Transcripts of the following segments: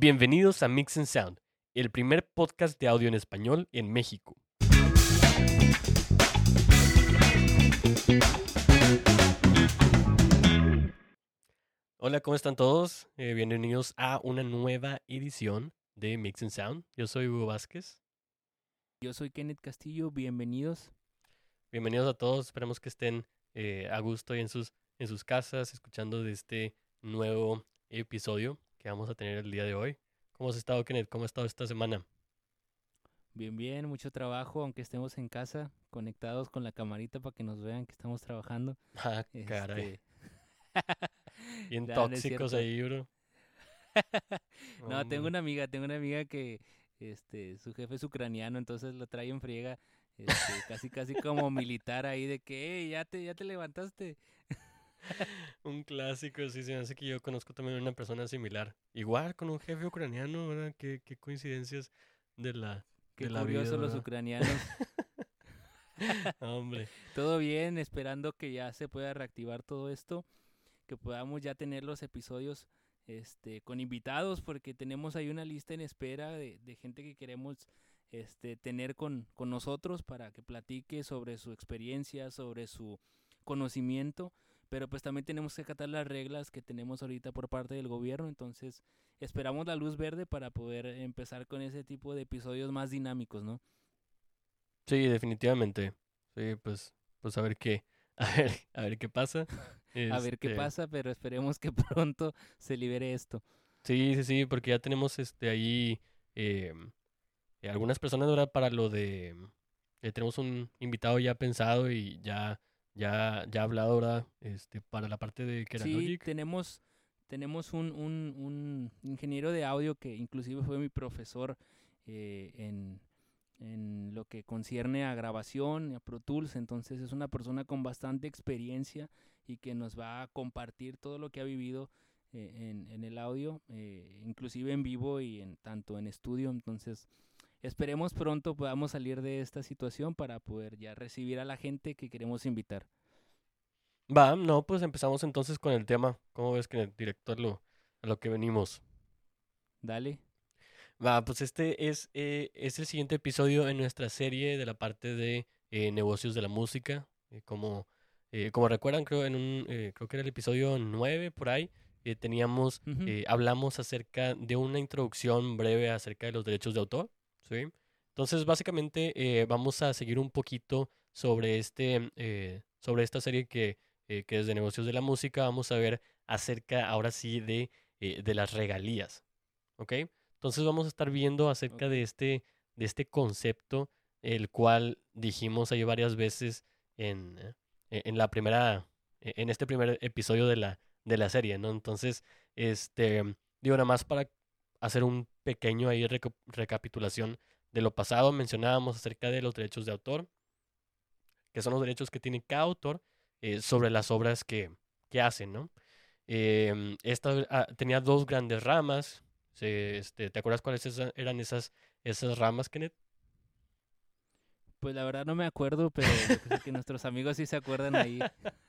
Bienvenidos a Mix and Sound, el primer podcast de audio en español en México. Hola, ¿cómo están todos? Eh, bienvenidos a una nueva edición de Mix and Sound. Yo soy Hugo Vázquez. Yo soy Kenneth Castillo, bienvenidos. Bienvenidos a todos, esperemos que estén eh, a gusto y en sus, en sus casas escuchando de este nuevo episodio que vamos a tener el día de hoy. ¿Cómo has estado, Kenneth? ¿Cómo has estado esta semana? Bien, bien, mucho trabajo, aunque estemos en casa, conectados con la camarita para que nos vean que estamos trabajando. Ah, caray. Este, Bien no tóxicos cierto. ahí, bro. no, tengo una amiga, tengo una amiga que este, su jefe es ucraniano, entonces lo trae en friega, este, casi casi como militar ahí de que, "Ey, ya te, ya te levantaste. Un clásico, sí, se me hace que yo conozco también una persona similar. Igual, con un jefe ucraniano, ¿verdad? Qué, qué coincidencias de la... Qué de la curioso vida, los ucranianos. Hombre, Todo bien, esperando que ya se pueda reactivar todo esto, que podamos ya tener los episodios este, con invitados, porque tenemos ahí una lista en espera de, de gente que queremos este, tener con, con nosotros para que platique sobre su experiencia, sobre su conocimiento, pero pues también tenemos que acatar las reglas que tenemos ahorita por parte del gobierno, entonces esperamos la luz verde para poder empezar con ese tipo de episodios más dinámicos, ¿no? sí, definitivamente. Sí, pues, pues a ver qué, a ver, a ver qué pasa. A ver qué Este, pasa, pero esperemos que pronto se libere esto. Sí, sí, sí, porque ya tenemos este ahí eh, eh, algunas personas, ¿verdad? Para lo de... eh, tenemos un invitado ya pensado y ya, ya, ya hablado, ¿verdad? Este, para la parte de Sí, Keralogic. tenemos, tenemos un, un, un ingeniero de audio que inclusive fue mi profesor eh, en, en lo que concierne a grabación, a Pro Tools, entonces es una persona con bastante experiencia y que nos va a compartir todo lo que ha vivido eh, en, en el audio, eh, inclusive en vivo y en tanto en estudio, entonces esperemos pronto podamos salir de esta situación para poder ya recibir a la gente que queremos invitar. Va, no, pues empezamos entonces con el tema. ¿Cómo ves que director lo, a lo que venimos? Dale. Va, pues este es, eh, es el siguiente episodio en nuestra serie de la parte de eh, negocios de la música. Eh, como, eh, como recuerdan, creo, en un, creo que era el episodio 9 por ahí, teníamos, hablamos acerca de una introducción breve acerca de los derechos de autor. ¿Sí? Entonces, básicamente, eh, vamos a seguir un poquito sobre, este, eh, sobre esta serie que, eh, que es de negocios de la música. Vamos a ver acerca, ahora sí, de, de las regalías. ¿Ok? Entonces vamos a estar viendo acerca de este, de este concepto, el cual dijimos ahí varias veces en, e- en la primera, e- en este primer episodio de la, de la serie, ¿no? Entonces, este, digo, nada más para hacer un pequeño ahí recapitulación de lo pasado, mencionábamos acerca de los derechos de autor, que son los derechos que tiene cada autor eh, sobre las obras que, que hacen, ¿no? Em, esta ah, tenía dos grandes ramas. se- este, ¿te acuerdas cuáles esa- eran esas, esas ramas, Kenneth? Pues la verdad no me acuerdo, pero yo creo que nuestros amigos sí se acuerdan ahí.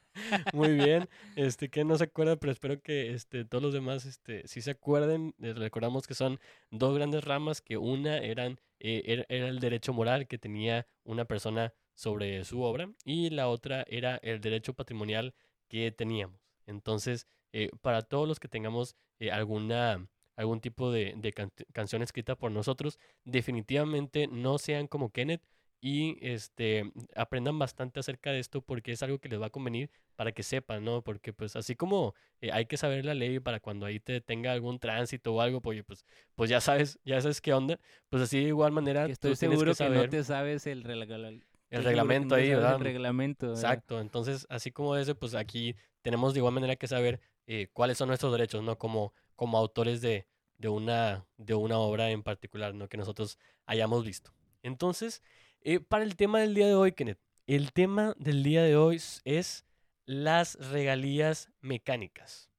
Muy bien, este, que no se acuerda, pero espero que este, todos los demás este, sí se acuerden. Les recordamos que son dos grandes ramas, que una eran, eh, era, era el derecho moral que tenía una persona sobre su obra y la otra era el derecho patrimonial que teníamos. Entonces, eh, para todos los que tengamos eh, alguna, algún tipo de, de can- canción escrita por nosotros, definitivamente no sean como Kenneth y este, aprendan bastante acerca de esto porque es algo que les va a convenir para que sepan, ¿no? Porque pues así como eh, hay que saber la ley para cuando ahí te tenga algún tránsito o algo, pues, pues, pues ya sabes, ya sabes qué onda, pues así de igual manera Que tú estoy tienes seguro que que, no saber te sabes el, reglamento ahí, ¿verdad? El reglamento, ¿verdad? Exacto, entonces así como ese, pues aquí tenemos de igual manera que saber eh, cuáles son nuestros derechos, ¿no? Como, como autores de, de, una, de una obra en particular, ¿no? Que nosotros hayamos visto. Entonces, eh, para el tema del día de hoy, Kenneth, el tema del día de hoy es las regalías mecánicas,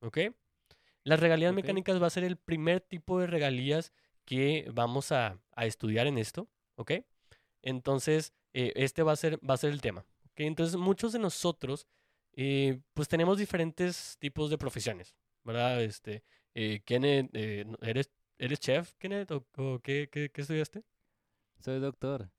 ¿ok? Las regalías mecánicas va a ser el primer tipo de regalías que vamos a, a estudiar en esto, ¿ok? Entonces, eh, este va a ser, va a ser el tema. ¿ok? Entonces, muchos de nosotros, eh, pues tenemos diferentes tipos de profesiones, ¿verdad? Este, eh, Kenneth, eh, eres, ¿Eres chef, Kenneth? ¿O, o qué, qué, qué estudiaste? Soy doctor.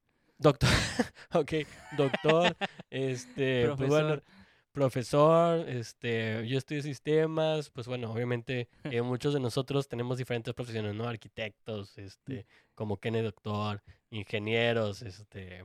Doctor, ok, doctor, este, pues bueno, Profesor. profesor, este, yo estudio sistemas, pues bueno, obviamente eh, muchos de nosotros tenemos diferentes profesiones, ¿no? Arquitectos, este, como Kenneth Doctor, ingenieros, este,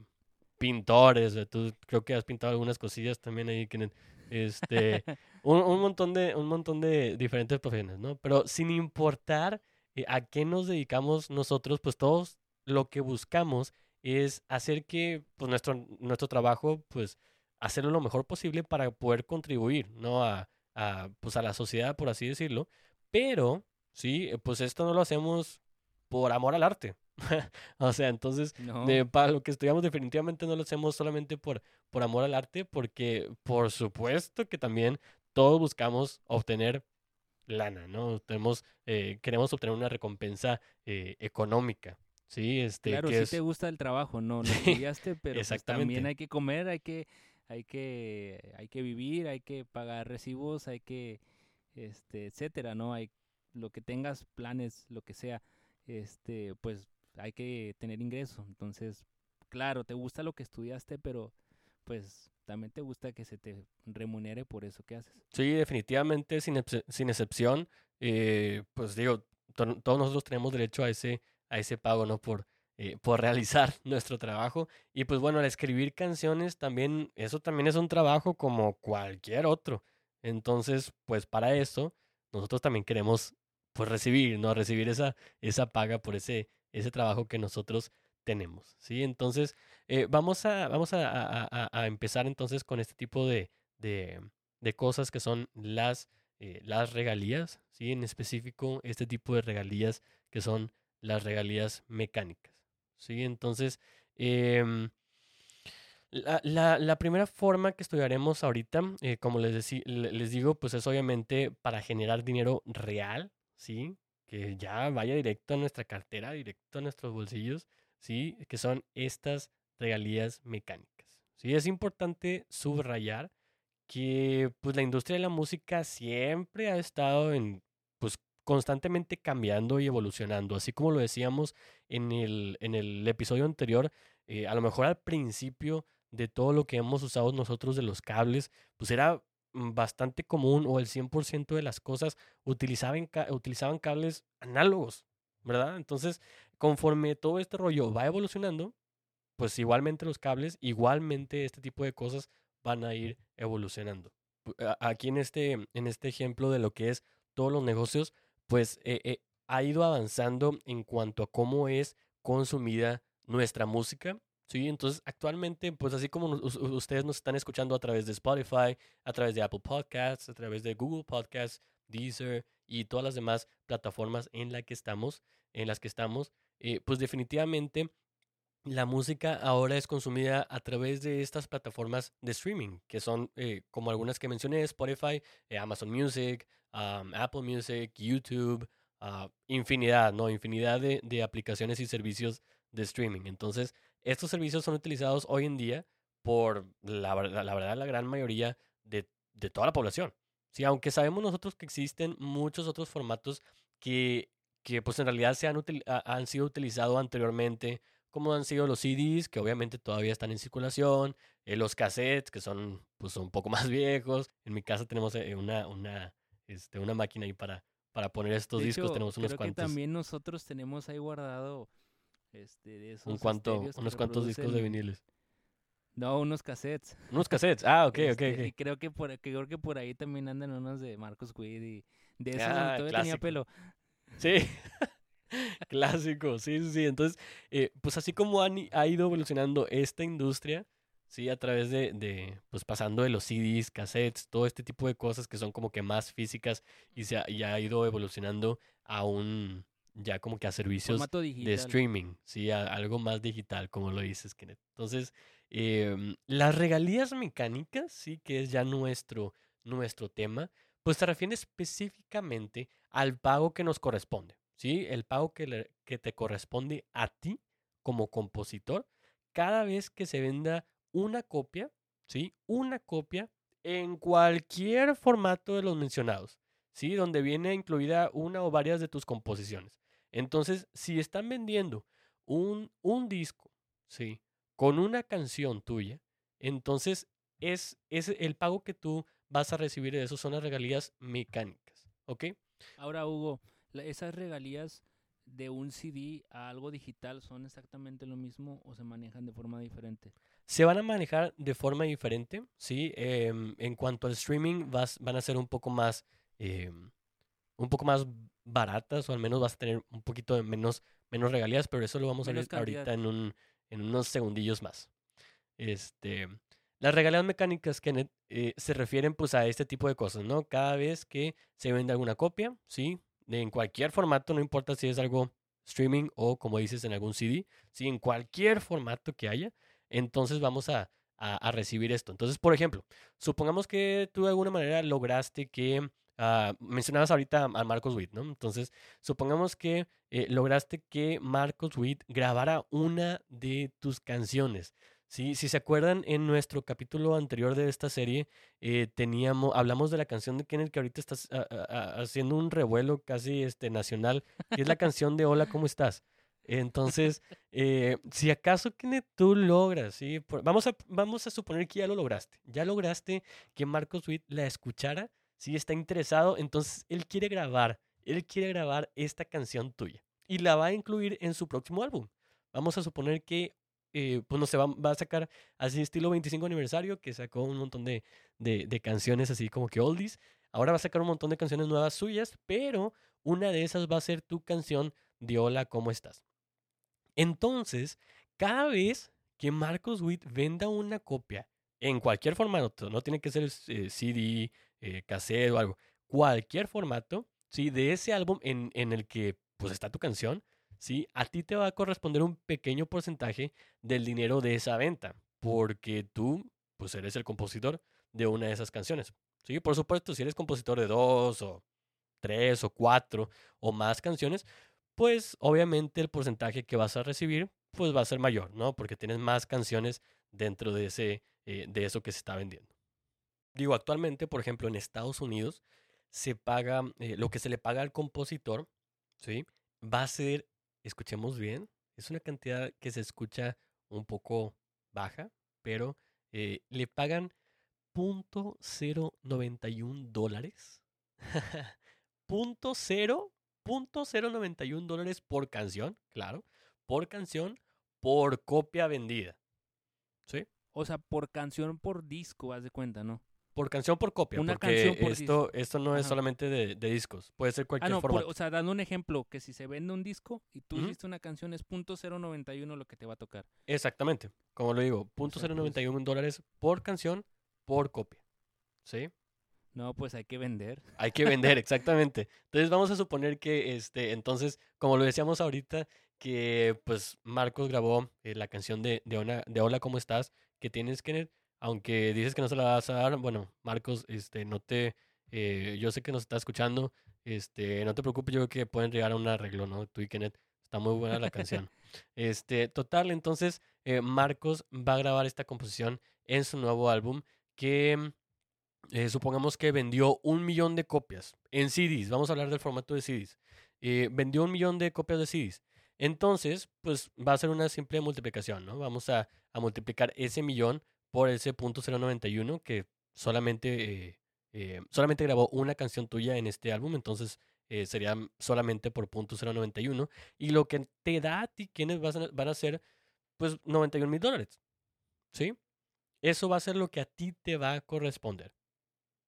pintores, eh, tú creo que has pintado algunas cosillas también ahí, Kenneth, este, un, un montón de, un montón de diferentes profesiones, ¿no? Pero sin importar eh, a qué nos dedicamos nosotros, pues todos lo que buscamos es hacer que pues, nuestro, nuestro trabajo, pues, hacerlo lo mejor posible para poder contribuir, ¿no? A, a, pues, a la sociedad, por así decirlo. Pero, sí, eh, pues esto no lo hacemos por amor al arte. O sea, entonces, No. eh, para lo que estudiamos definitivamente no lo hacemos solamente por, por amor al arte, porque por supuesto que también todos buscamos obtener lana, ¿no? Tenemos, eh, queremos obtener una recompensa eh, económica, ¿sí? Este, Claro, que sí es, te gusta el trabajo, no, estudiaste, pero pues también hay que comer, hay que, hay que, hay que vivir, hay que pagar recibos, hay que, este, etcétera, ¿no? Hay lo que tengas, planes, lo que sea, este, pues hay que tener ingreso. Entonces, claro, te gusta lo que estudiaste, pero pues también te gusta que se te remunere por eso que haces. Sí, definitivamente, sin, sin excepción, eh, pues digo, to- todos nosotros tenemos derecho a ese, a ese pago, ¿no? Por, eh, por realizar nuestro trabajo. Y pues bueno, al escribir canciones también, eso también es un trabajo como cualquier otro. Entonces, pues para eso, nosotros también queremos, pues recibir, ¿no? Recibir esa, esa paga por ese, ese trabajo que nosotros tenemos, ¿sí? Entonces, eh, vamos a, vamos a, a- empezar entonces con este tipo de, de, de cosas que son las, eh, las regalías, ¿sí? En específico, este tipo de regalías que son las regalías mecánicas, ¿sí? Entonces, em, la, la- primera forma que estudiaremos ahorita, eh, como les, le- les digo, pues es obviamente para generar dinero real, ¿sí? Que ya vaya directo a nuestra cartera, directo a nuestros bolsillos, ¿sí? Que son estas regalías mecánicas, ¿sí? Es importante subrayar que pues la industria de la música siempre ha estado en constantemente cambiando y evolucionando, así como lo decíamos en el, en el episodio anterior, eh, a lo mejor al principio de todo lo que hemos usado nosotros de los cables, pues era mm, bastante común o el 100% de las cosas utilizaban, utilizaban cables análogos, ¿verdad? Entonces, conforme todo este rollo va evolucionando, pues igualmente los cables, igualmente este tipo de cosas van a ir evolucionando. Aquí en este, en este ejemplo de lo que es todos los negocios, pues eh, eh, ha ido avanzando en cuanto a cómo es consumida nuestra música. Sí, entonces actualmente, pues así como ustedes nos están escuchando a través de Spotify, a través de Apple Podcasts, a través de Google Podcasts, Deezer y todas las demás plataformas en la que estamos, en las que estamos, eh, pues definitivamente la música ahora es consumida a través de estas plataformas de streaming, que son eh, como algunas que mencioné, Spotify, eh, Amazon Music, Apple Music, YouTube, ah, infinidad, ¿no? Infinidad de, de aplicaciones y servicios de streaming. Entonces, estos servicios son utilizados hoy en día por la, la verdad la gran mayoría de, de toda la población. Sí, aunque sabemos nosotros que existen muchos otros formatos que, que pues en realidad se han, han sido utilizados anteriormente, como han sido los CDs, que obviamente todavía están en circulación, eh, los cassettes, que son pues un poco más viejos. En mi casa tenemos eh, una, una, este, una máquina ahí para, para poner estos De discos, hecho, tenemos unos creo que cuantos, también nosotros tenemos ahí guardado este, de esos un cuanto, que unos cuantos discos de viniles. No, unos cassettes. Unos cassettes, ah, ok, ok, Este, ok. Y creo que por, que creo que por ahí también andan unos de Marcos Witt y de esos Ah, donde todavía tenía pelo. Sí, clásico, sí, sí, sí. Entonces, eh, pues así como han ha ido evolucionando esta industria, sí, a través de, de, pues pasando de los CDs, cassettes, todo este tipo de cosas que son como que más físicas y se ha, y ha ido evolucionando a un, ya como que a servicios de streaming, sí, a- algo más digital, como lo dices, Kenneth. Entonces, em, las regalías mecánicas, sí, que es ya nuestro, nuestro tema, pues se refiere específicamente al pago que nos corresponde, ¿sí? El pago que, le- que te corresponde a ti como compositor cada vez que se venda una copia, ¿sí? Una copia en cualquier formato de los mencionados, ¿sí? Donde viene incluida una o varias de tus composiciones. Entonces, si están vendiendo un, un disco, ¿sí? Con una canción tuya, entonces es, es el pago que tú vas a recibir de eso son las regalías mecánicas, ¿ok? Ahora, Hugo, esas regalías de un CD a algo digital son exactamente lo mismo o se manejan de forma diferente. Se van a manejar de forma diferente, ¿sí? Em, en cuanto al streaming, vas, van a ser un poco más, em, un poco más baratas, o al menos vas a tener un poquito de menos, menos regalías, pero eso lo vamos a ver ahorita en, un, en unos segundillos más. Este, las regalías mecánicas que se refieren pues a este tipo de cosas, ¿no? Cada vez que se vende alguna copia, ¿sí? De- en cualquier formato, no importa si es algo streaming o como dices en algún CD, ¿sí? En cualquier formato que haya, entonces vamos a, a- recibir esto. Entonces, por ejemplo, supongamos que tú de alguna manera lograste que, ah, mencionabas ahorita a Marcos Witt, ¿no? Entonces, supongamos que eh, lograste que Marcos Witt grabara una de tus canciones. Sí, si se acuerdan, en nuestro capítulo anterior de esta serie, eh, teníamos, hablamos de la canción de Kenneth que ahorita estás ah, ah, haciendo un revuelo casi este, nacional, que es la canción de Hola, ¿cómo estás? Entonces, eh, si acaso Kenneth tú logras, ¿sí? Vamos, a, suponer que ya lo lograste, ya lograste que Marcos Witt la escuchara, si está interesado, entonces él quiere grabar, él quiere grabar esta canción tuya y la va a incluir en su próximo álbum. Vamos a suponer que, eh, pues no se va, a sacar así estilo 25 aniversario, que sacó un montón de, de canciones así como que oldies. Ahora va a sacar un montón de canciones nuevas suyas, pero una de esas va a ser tu canción de Hola, ¿cómo estás? Entonces, cada vez que Marcos Witt venda una copia en cualquier formato, no tiene que ser eh, CD, eh, cassette o algo, cualquier formato, ¿sí? De ese álbum en, en el que pues está tu canción, ¿sí? A ti te va a corresponder un pequeño porcentaje del dinero de esa venta, porque tú pues eres el compositor de una de esas canciones, ¿sí? Por supuesto, si eres compositor de dos o tres o cuatro o más canciones, pues obviamente el porcentaje que vas a recibir pues va a ser mayor, ¿no? Porque tienes más canciones dentro de, ese, eh, de eso que se está vendiendo. Digo, actualmente, por ejemplo, en Estados Unidos se paga, eh, lo que se le paga al compositor, ¿sí? Va a ser, escuchemos bien, es una cantidad que se escucha un poco baja, pero eh, le pagan .091 dólares. cero, punto cero noventa y un dólares por canción, claro, por canción, por copia vendida. ¿Sí? O sea, por canción, por disco, haz de cuenta, ¿no? Por canción, por copia. Una porque canción por esto, esto no es Ajá. solamente de, de discos, puede ser Ah, cualquier por- formato. o sea, dando un ejemplo, que si se vende un disco y tú hiciste una canción es .091 lo que te va a tocar. Exactamente, como lo digo, punto sea, cero pues- noventa y un dólares por canción, por copia. ¿Sí? No, pues hay que vender. Hay que vender, exactamente. Entonces vamos a suponer que, este, entonces, como lo decíamos ahorita, que pues Marcos grabó eh, la canción de, de, Ona- de Hola, ¿cómo estás? Que tienes, Kenneth. Aunque dices que no se la vas a dar, bueno, Marcos, este, no te, eh, yo sé que nos está escuchando, este, no te preocupes, yo creo que pueden llegar a un arreglo, ¿no? Tú y Kenneth, está muy buena la canción. Este, total, entonces, eh, Marcos va a grabar esta composición en su nuevo álbum que eh, supongamos que vendió un millón de copias en CDs. Vamos a hablar del formato de CDs. Eh, vendió un millón de copias de CDs. Entonces, pues va a ser una simple multiplicación, ¿no? Vamos a, a multiplicar ese millón por ese punto 091 que solamente, eh, solamente grabó una canción tuya en este álbum. Entonces, sería solamente por punto 091. Y lo que te da a ti, quienes van a ser, pues, 91 mil dólares. ¿Sí? Eso va a ser lo que a ti te va a corresponder.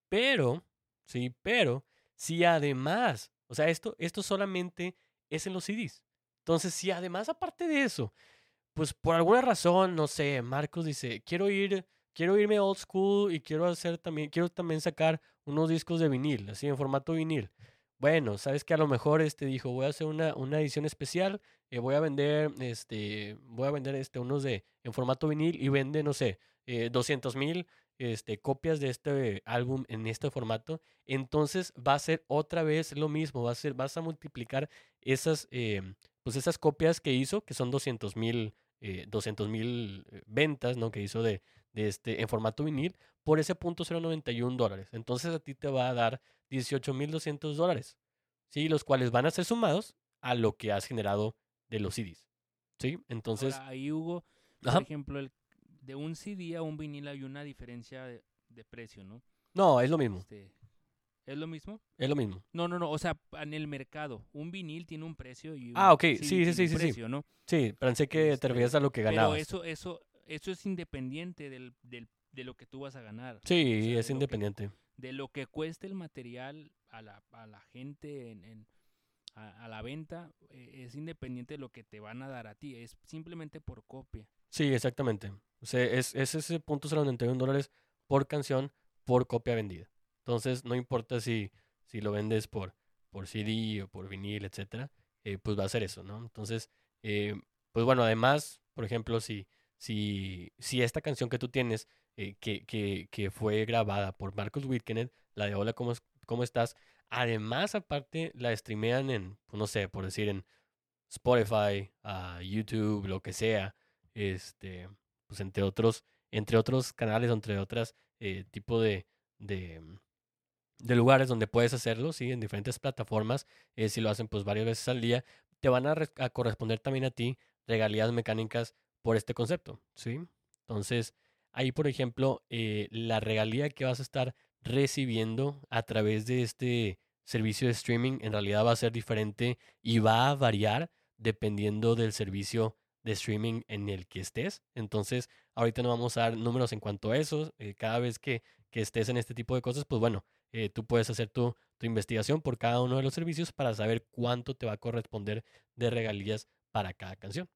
Pero, sí, pero, si además, o sea, esto, esto solamente es en los CDs. Entonces, si además, aparte de eso, pues por alguna razón, no sé, Marcos dice, quiero ir, quiero irme old school y quiero hacer también, quiero también sacar unos discos de vinil, así en formato vinil. Bueno, sabes que a lo mejor este dijo, voy a hacer una, una edición especial, eh, voy a vender, este, voy a vender este, unos de, en formato vinil y vende, no sé, eh, 200 mil este, copias de este álbum en este formato, entonces va a ser otra vez lo mismo, va a ser, vas a multiplicar esas, eh, pues esas copias que hizo, que son 200 mil eh, 200 mil ventas, ¿no? Que hizo de, de este, en formato vinil, por ese punto 0.91 dólares. Entonces a ti te va a dar 18 mil 200 dólares, ¿sí? Los cuales van a ser sumados a lo que has generado de los CDs. ¿Sí? Entonces, Ahora, ahí Hugo, por ajá. ejemplo, el, de un CD a un vinil hay una diferencia de, de precio, ¿no? no, es lo mismo, Este, ¿Es lo mismo? es lo mismo. No, no, no, o sea, en el mercado, un vinil tiene un precio y un Ah, ok, CD sí, sí, sí, sí, sí. precio, ¿no? Sí, pensé que te Este, refieres a lo que Pero ganabas. eso, eso, eso es independiente del, del, de lo que tú vas a ganar. sí, o sea, es de lo que- independiente. de lo que cueste el material a la, a la gente en, en- a, la venta eh, es independiente de lo que te van a dar a ti, es simplemente por copia. Sí, exactamente. O sea, es, es ese punto 91 dólares por canción por copia vendida. Entonces, no importa si, si lo vendes por, por CD o por vinil, etcétera, eh, pues va a ser eso, ¿no? Entonces, eh, pues bueno, además, por ejemplo, si, si, si esta canción que tú tienes, que, que, que fue grabada por Marcus Wittkenet, la de Hola, ¿cómo, cómo estás? Además, aparte, la streamean en, pues, no sé, por decir, en Spotify, a YouTube, lo que sea, este, pues entre otros, entre otros canales, entre otras eh, tipo de, de, lugares donde puedes hacerlo, sí, en diferentes plataformas, eh, si lo hacen pues varias veces al día, te van a corresponder también a ti regalías mecánicas por este concepto, sí. Entonces, ahí por ejemplo, eh, la regalía que vas a estar recibiendo a través de este servicio de streaming en realidad va a ser diferente y va a variar dependiendo del servicio de streaming en el que estés. Entonces, ahorita no vamos a dar números en cuanto a eso. eh, cada vez que, que estés en este tipo de cosas, pues bueno, eh, tú puedes hacer tu, tu investigación por cada uno de los servicios para saber cuánto te va a corresponder de regalías para cada canción.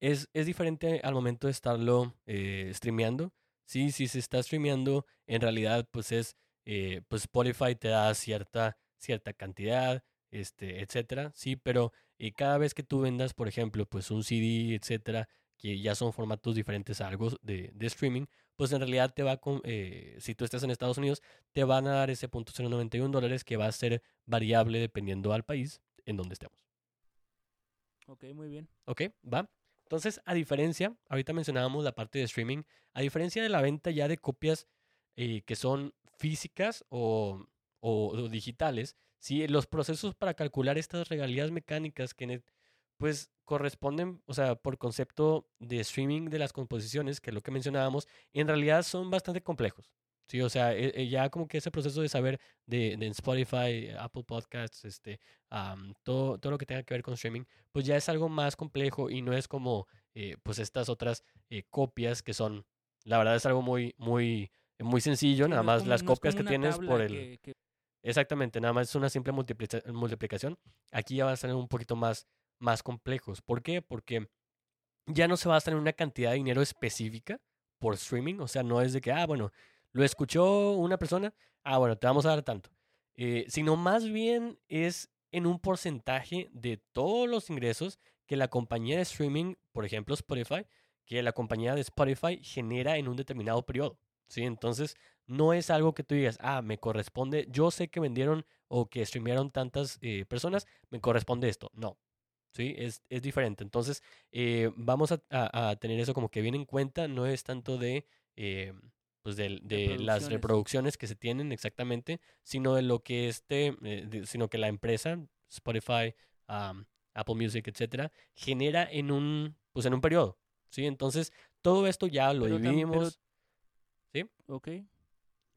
Es, es diferente al momento de estarlo eh, streameando. Sí, si se está streameando, en realidad, pues es, eh, pues Spotify te da cierta, cierta cantidad, este, etcétera. Sí, pero y cada vez que tú vendas, por ejemplo, pues un CD, etcétera, que ya son formatos diferentes a algo de, de streaming, pues en realidad te va a, con- eh, si tú estás en Estados Unidos, te van a dar ese punto 0.91 dólares que va a ser variable dependiendo al país en donde estemos. Ok, muy bien. ¿Ok? ¿Va? Entonces, a diferencia, ahorita mencionábamos la parte de streaming, a diferencia de la venta ya de copias eh, que son físicas o, o- o digitales, sí, los procesos para calcular estas regalías mecánicas que pues corresponden, o sea, por concepto de streaming de las composiciones, que es lo que mencionábamos, en realidad son bastante complejos. Sí, o sea, e- e ya como que ese proceso de saber de, de Spotify, Apple Podcasts, este, am, todo, todo lo que tenga que ver con streaming, pues ya es algo más complejo y no es como eh, pues estas otras eh, copias que son, la verdad es algo muy, muy, muy sencillo, Sí, nada más como- las no copias que tienes por el... que- que- Exactamente, nada más es una simple multiplica- multiplicación. Aquí ya van a ser un poquito más, más complejos. ¿Por qué? Porque ya no se basa en una cantidad de dinero específica por streaming. O sea, no es de que, ah, bueno, lo escuchó una persona, ah, bueno, te vamos a dar tanto. Eh, sino más bien es en un porcentaje de todos los ingresos que la compañía de streaming, por ejemplo Spotify, que la compañía de Spotify genera en un determinado periodo. ¿sí? Entonces, no es algo que tú digas, ah, me corresponde, yo sé que vendieron o que streamearon tantas eh, personas, me corresponde esto. No, ¿sí? Es, es diferente. Entonces, eh, vamos a, a- tener eso como que bien en cuenta, no es tanto de, pues de, las Reproducciones. que se tienen exactamente, sino de lo que este, eh, de- sino que la empresa, Spotify, Apple Music, etcétera, genera en un, pues en un periodo, ¿sí? Entonces, todo esto ya lo Pero tam- pero- dividimos. Ok.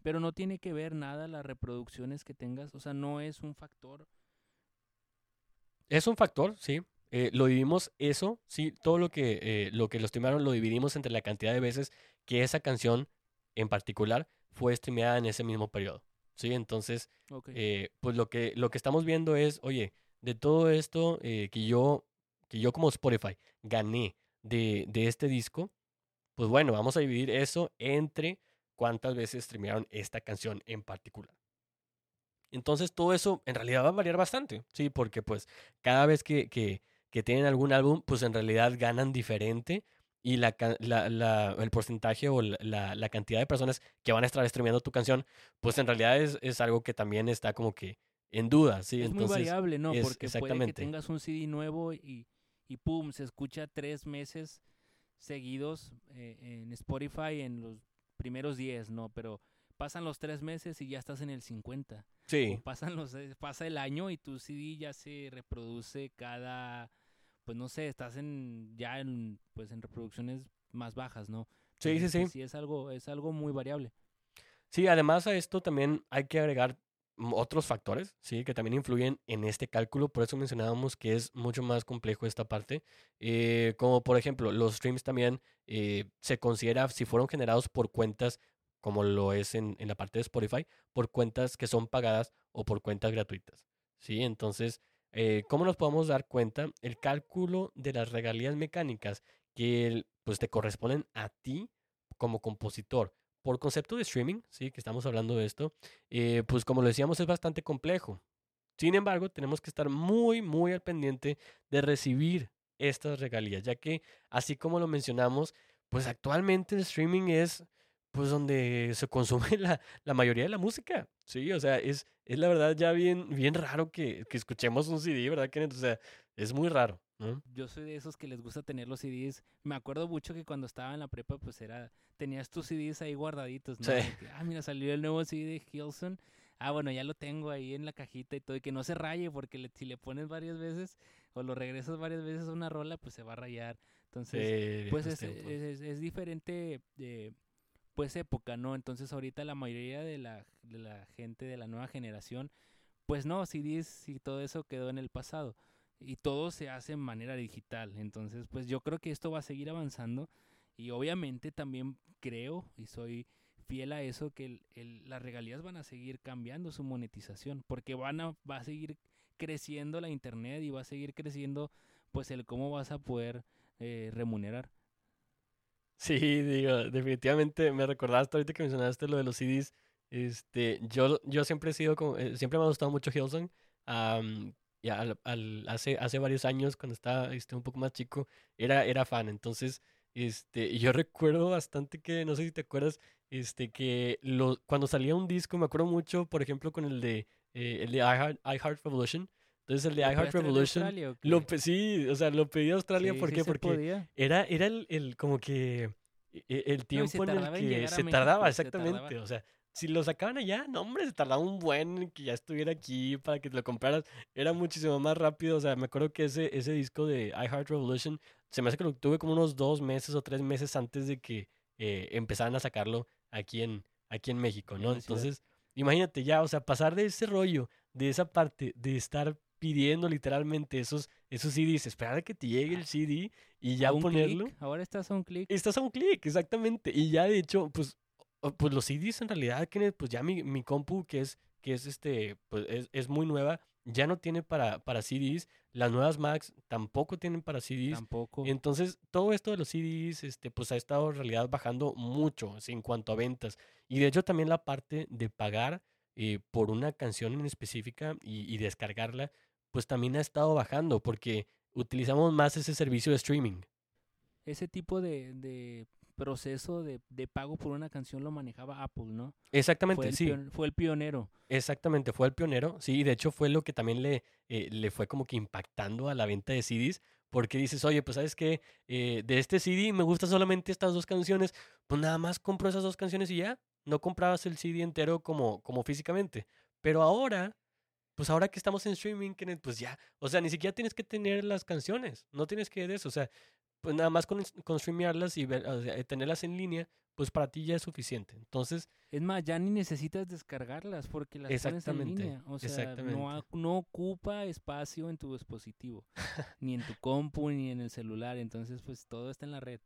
Pero no tiene que ver nada las reproducciones que tengas, o sea, no es un factor. Es un factor, sí. Eh, lo dividimos eso, sí, todo lo que, eh, lo que lo streamearon lo dividimos entre la cantidad de veces que esa canción en particular fue streameada en ese mismo periodo. Sí, entonces, eh, pues lo que, lo que estamos viendo es, oye, de todo esto eh, que yo, que yo como Spotify gané de, de este disco, pues bueno, vamos a dividir eso entre cuántas veces streamearon esta canción en particular. Entonces todo eso en realidad va a variar bastante, sí, porque pues cada vez que, que, que tienen algún álbum, pues en realidad ganan diferente y la, la- la- el porcentaje o la, cantidad de personas que van a estar streameando tu canción, pues en realidad es, es algo que también está como que en duda, sí. es muy variable, ¿no? es- Porque puede que tengas un CD nuevo y, y pum, se escucha tres meses seguidos eh, en Spotify en los primeros 10, ¿no? Pero pasan los tres meses y ya estás en el 50. Sí. O pasan los, eh, pasa el año y tu CD ya se reproduce cada, pues no sé, estás en ya en, pues en reproducciones más bajas, ¿no? Sí, sí, Entonces, sí. pues, sí es algo, es algo muy variable. Sí, además a esto también hay que agregar mm, otros factores, sí, que también influyen en este cálculo. Por eso mencionábamos que es mucho más complejo esta parte. Eh, como por ejemplo, los streams también eh, se considera si fueron generados por cuentas, como lo es en, en la parte de Spotify, por cuentas que son pagadas o por cuentas gratuitas. Sí, entonces, eh, ¿cómo nos podemos dar cuenta? El cálculo de las regalías mecánicas que pues te corresponden a ti como compositor por concepto de streaming, sí, que estamos hablando de esto, eh, pues como lo decíamos es bastante complejo. Sin embargo, tenemos que estar muy, muy al pendiente de recibir estas regalías, ya que así como lo mencionamos, pues actualmente el streaming es pues donde se consume la, la mayoría de la música, sí, o sea, es, es la verdad ya bien, bien raro que, que escuchemos un CD, ¿verdad, Kenneth? O sea, es muy raro, ¿no? Yo soy de esos que les gusta tener los CDs. Me acuerdo mucho que cuando estaba en la prepa, pues era, tenías tus CDs ahí guardaditos, ¿no? Sí. Que, ah, mira, salió el nuevo CD de Hilson. Ah, bueno, ya lo tengo ahí en la cajita y todo, y que no se raye, porque le- si le pones varias veces o lo regresas varias veces a una rola, pues se va a rayar. Entonces, Sí, pues es, es, es- es diferente, eh, pues época, ¿no? Entonces ahorita la mayoría de la, gente de la nueva generación, pues no, CDs y todo eso quedó en el pasado. Y todo se hace en manera digital. Entonces, pues yo creo que esto va a seguir avanzando. Y obviamente también creo y soy fiel a eso que el- el- las regalías van a seguir cambiando su monetización. Porque van a, va a seguir creciendo la internet y va a seguir creciendo pues el cómo vas a poder eh, remunerar. Sí, digo, definitivamente me recordaste ahorita que mencionaste lo de los CDs. Este, yo, yo siempre he sido como, eh, siempre me ha gustado mucho Hillsong. am, y al, hace, hace varios años, cuando estaba este, un poco más chico, era, era fan. Entonces, este, yo recuerdo bastante que, no sé si te acuerdas, este, que lo, cuando salía un disco, me acuerdo mucho, por ejemplo, con el de, eh, el de iHeart, iHeart Revolution. Entonces, el de ¿Lo iHeart Revolution, lo, sí, o sea, lo pedí a Australia, Sí, ¿por sí qué? se Porque podía. era, era el, el como que e- e- el tiempo en el en que se México, tardaba, se tardaba. exactamente. O sea, si lo sacaban allá, no, hombre, se tardaba un buen en que ya estuviera aquí para que te lo compraras. Era muchísimo más rápido. O sea, me acuerdo que ese, ese disco de iHeart Revolution, se me hace que lo tuve como unos dos meses o tres meses antes de que eh, empezaran a sacarlo aquí en, aquí en México, ¿no? Entonces, imagínate ya, o sea, pasar de ese rollo, de esa parte, de estar pidiendo literalmente esos, esos CDs, esperar a que te llegue el CD y ya un ponerlo. Ahora estás a un clic. Estás a un clic, exactamente. Y ya de hecho, pues, pues los CDs en realidad, pues ya mi, mi compu, que es, que es este, pues es, es muy nueva, ya no tiene para, para CDs. Las nuevas Macs tampoco tienen para CDs. Tampoco. Entonces, todo esto de los CDs, este, pues ha estado en realidad bajando mucho así, en cuanto a ventas. Y de hecho también la parte de pagar eh, por una canción en específica y, y descargarla, pues también ha estado bajando porque utilizamos más ese servicio de streaming. Ese tipo de, de proceso de, de pago por una canción lo manejaba Apple, ¿no? Exactamente, Fue sí. pion- fue el pionero. Exactamente, fue el pionero, sí, y de hecho fue lo que también le, eh, le fue como que impactando a la venta de CDs, porque dices, oye, pues sabes que de este CD me gustan solamente estas dos canciones, pues nada más compro esas dos canciones y ya, no comprabas el CD entero como, como físicamente, pero ahora, pues ahora que estamos en streaming, Kenneth, pues ya, o sea, ni siquiera tienes que tener las canciones, no tienes que de eso, o sea, pues nada más con, con streamearlas y ver- o sea, tenerlas en línea, pues para ti ya es suficiente, entonces... Es más, ya ni necesitas descargarlas porque las pones en línea. O sea, no, no ocupa espacio en tu dispositivo, ni en tu compu, ni en el celular. Entonces, pues todo está en la red.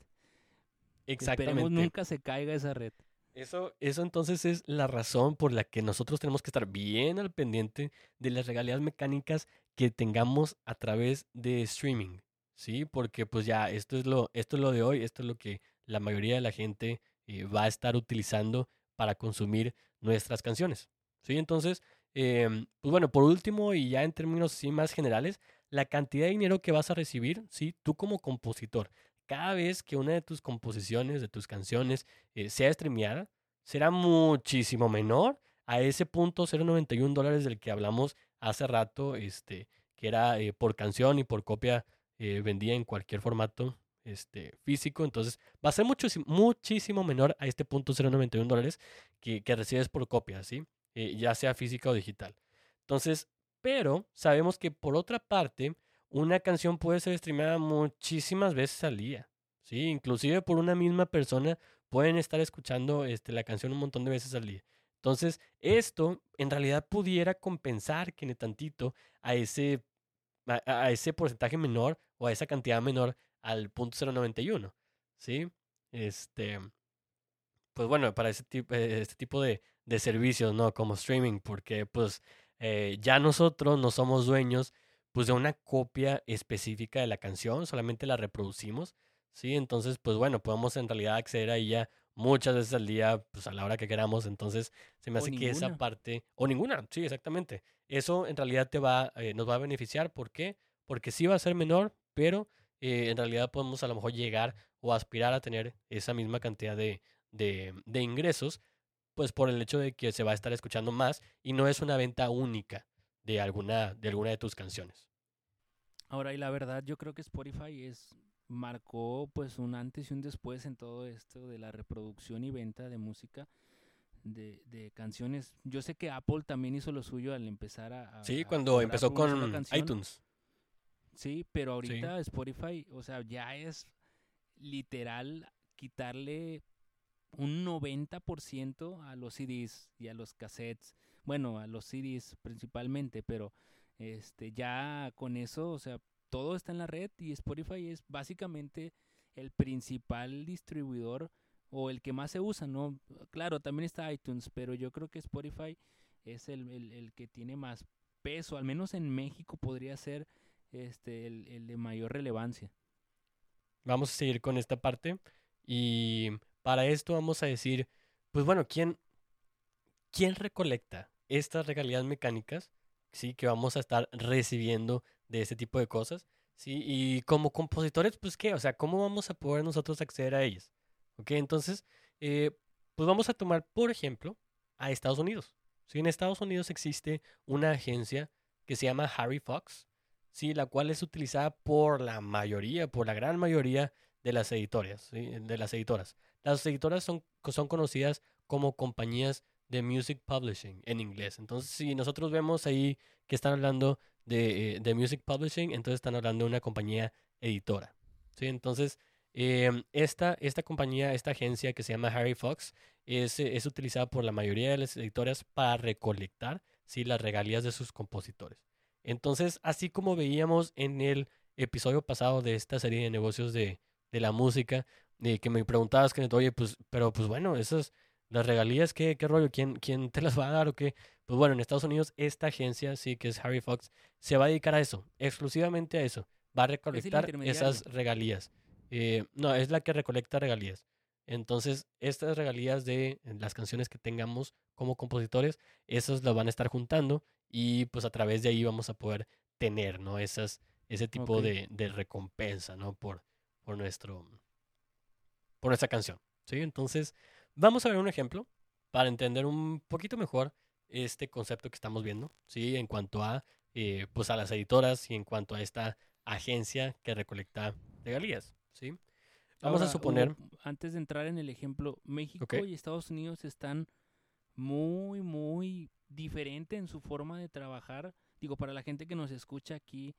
Exactamente. Esperemos nunca se caiga esa red. Eso, eso entonces es la razón por la que nosotros tenemos que estar bien al pendiente de las regalías mecánicas que tengamos a través de streaming, ¿sí? Porque pues ya esto es lo, esto es lo de hoy, esto es lo que la mayoría de la gente eh, va a estar utilizando para consumir nuestras canciones, ¿sí? Entonces, em, pues bueno, por último y ya en términos así más generales, la cantidad de dinero que vas a recibir, ¿sí? Tú como compositor, cada vez que una de tus composiciones, de tus canciones, eh, sea streameada, será muchísimo menor a ese punto 0.91 dólares del que hablamos hace rato, este, que era eh, por canción y por copia eh, vendida en cualquier formato este, físico. Entonces va a ser mucho, muchísimo menor a este punto 0.91 dólares que, que recibes por copia, ¿sí? Ya sea física o digital. Entonces, pero sabemos que por otra parte, una canción puede ser streamada muchísimas veces al día, ¿sí? Inclusive por una misma persona pueden estar escuchando este, la canción un montón de veces al día. Entonces, esto en realidad pudiera compensar que tantito a ese, a, ese porcentaje menor o a esa cantidad menor al punto 091, ¿sí? Este, pues bueno, para ese tipo, eh, este tipo de, de servicios, ¿no? Como streaming, porque pues eh, ya nosotros no somos dueños pues de una copia específica de la canción, solamente la reproducimos, ¿sí? Entonces, pues bueno, podemos en realidad acceder a ella muchas veces al día, pues a la hora que queramos, entonces se me hace que esa parte, o ninguna, sí, exactamente, eso en realidad te va, eh, nos va a beneficiar, ¿por qué? Porque sí va a ser menor, pero eh, en realidad podemos a lo mejor llegar o aspirar a tener esa misma cantidad de, de, de ingresos pues por el hecho de que se va a estar escuchando más y no es una venta única de alguna de, alguna de tus canciones. Ahora, y la verdad, yo creo que Spotify es marcó pues un antes y un después en todo esto de la reproducción y venta de música de, de canciones. Yo sé que Apple también hizo lo suyo al empezar a... sí, cuando empezó con iTunes. Sí, pero ahorita Spotify, o sea, ya es literal quitarle un 90% a los CDs y a los cassettes. Bueno, a los CDs principalmente, pero este ya con eso, o sea, todo está en la red y Spotify es básicamente el principal distribuidor o el que más se usa, ¿no? Claro, también está iTunes, pero yo creo que Spotify es el, el, que tiene más peso, al menos en México podría ser este el, el de mayor relevancia. Vamos a seguir con esta parte y para esto vamos a decir, pues bueno, ¿quién, quién recolecta estas regalías mecánicas? Sí, que vamos a estar recibiendo de este tipo de cosas. Sí, y como compositores, pues qué, o sea, ¿cómo vamos a poder nosotros acceder a ellas? Ok, entonces, eh, pues vamos a tomar, por ejemplo, a Estados Unidos. Sí, en Estados Unidos existe una agencia que se llama Harry Fox, sí, la cual es utilizada por la mayoría, por la gran mayoría de las editoras, de las editoras. Las editoras son, son conocidas como compañías de music publishing en inglés. Entonces, si nosotros vemos ahí que están hablando de, eh, music publishing, entonces están hablando de una compañía editora. ¿sí? Entonces, em, esta, esta compañía, esta agencia que se llama Harry Fox, es, es utilizada por la mayoría de las editoras para recolectar ¿sí? las regalías de sus compositores. Entonces, así como veíamos en el episodio pasado de esta serie de negocios de, de la música, y que me preguntabas, que oye, pues, pero pues bueno, esas, las regalías, ¿qué, qué rollo? ¿Quién, ¿Quién te las va a dar o qué? Pues bueno, en Estados Unidos esta agencia, sí, que es Harry Fox, se va a dedicar a eso, exclusivamente a eso. Va a recolectar esas regalías. Eh, no, es la que recolecta regalías. Entonces, estas regalías de las canciones que tengamos como compositores, esas las van a estar juntando y pues a través de ahí vamos a poder tener, ¿no? Esas, ese tipo de, de recompensa, ¿no? Por, por nuestro, por nuestra canción. ¿sí? Entonces, vamos a ver un ejemplo para entender un poquito mejor este concepto que estamos viendo, ¿sí? En cuanto a, eh, pues a las editoras y en cuanto a esta agencia que recolecta regalías, ¿sí? Vamos a suponer... antes de entrar en el ejemplo, México y Estados Unidos están muy, muy diferente en su forma de trabajar. Digo, para la gente que nos escucha aquí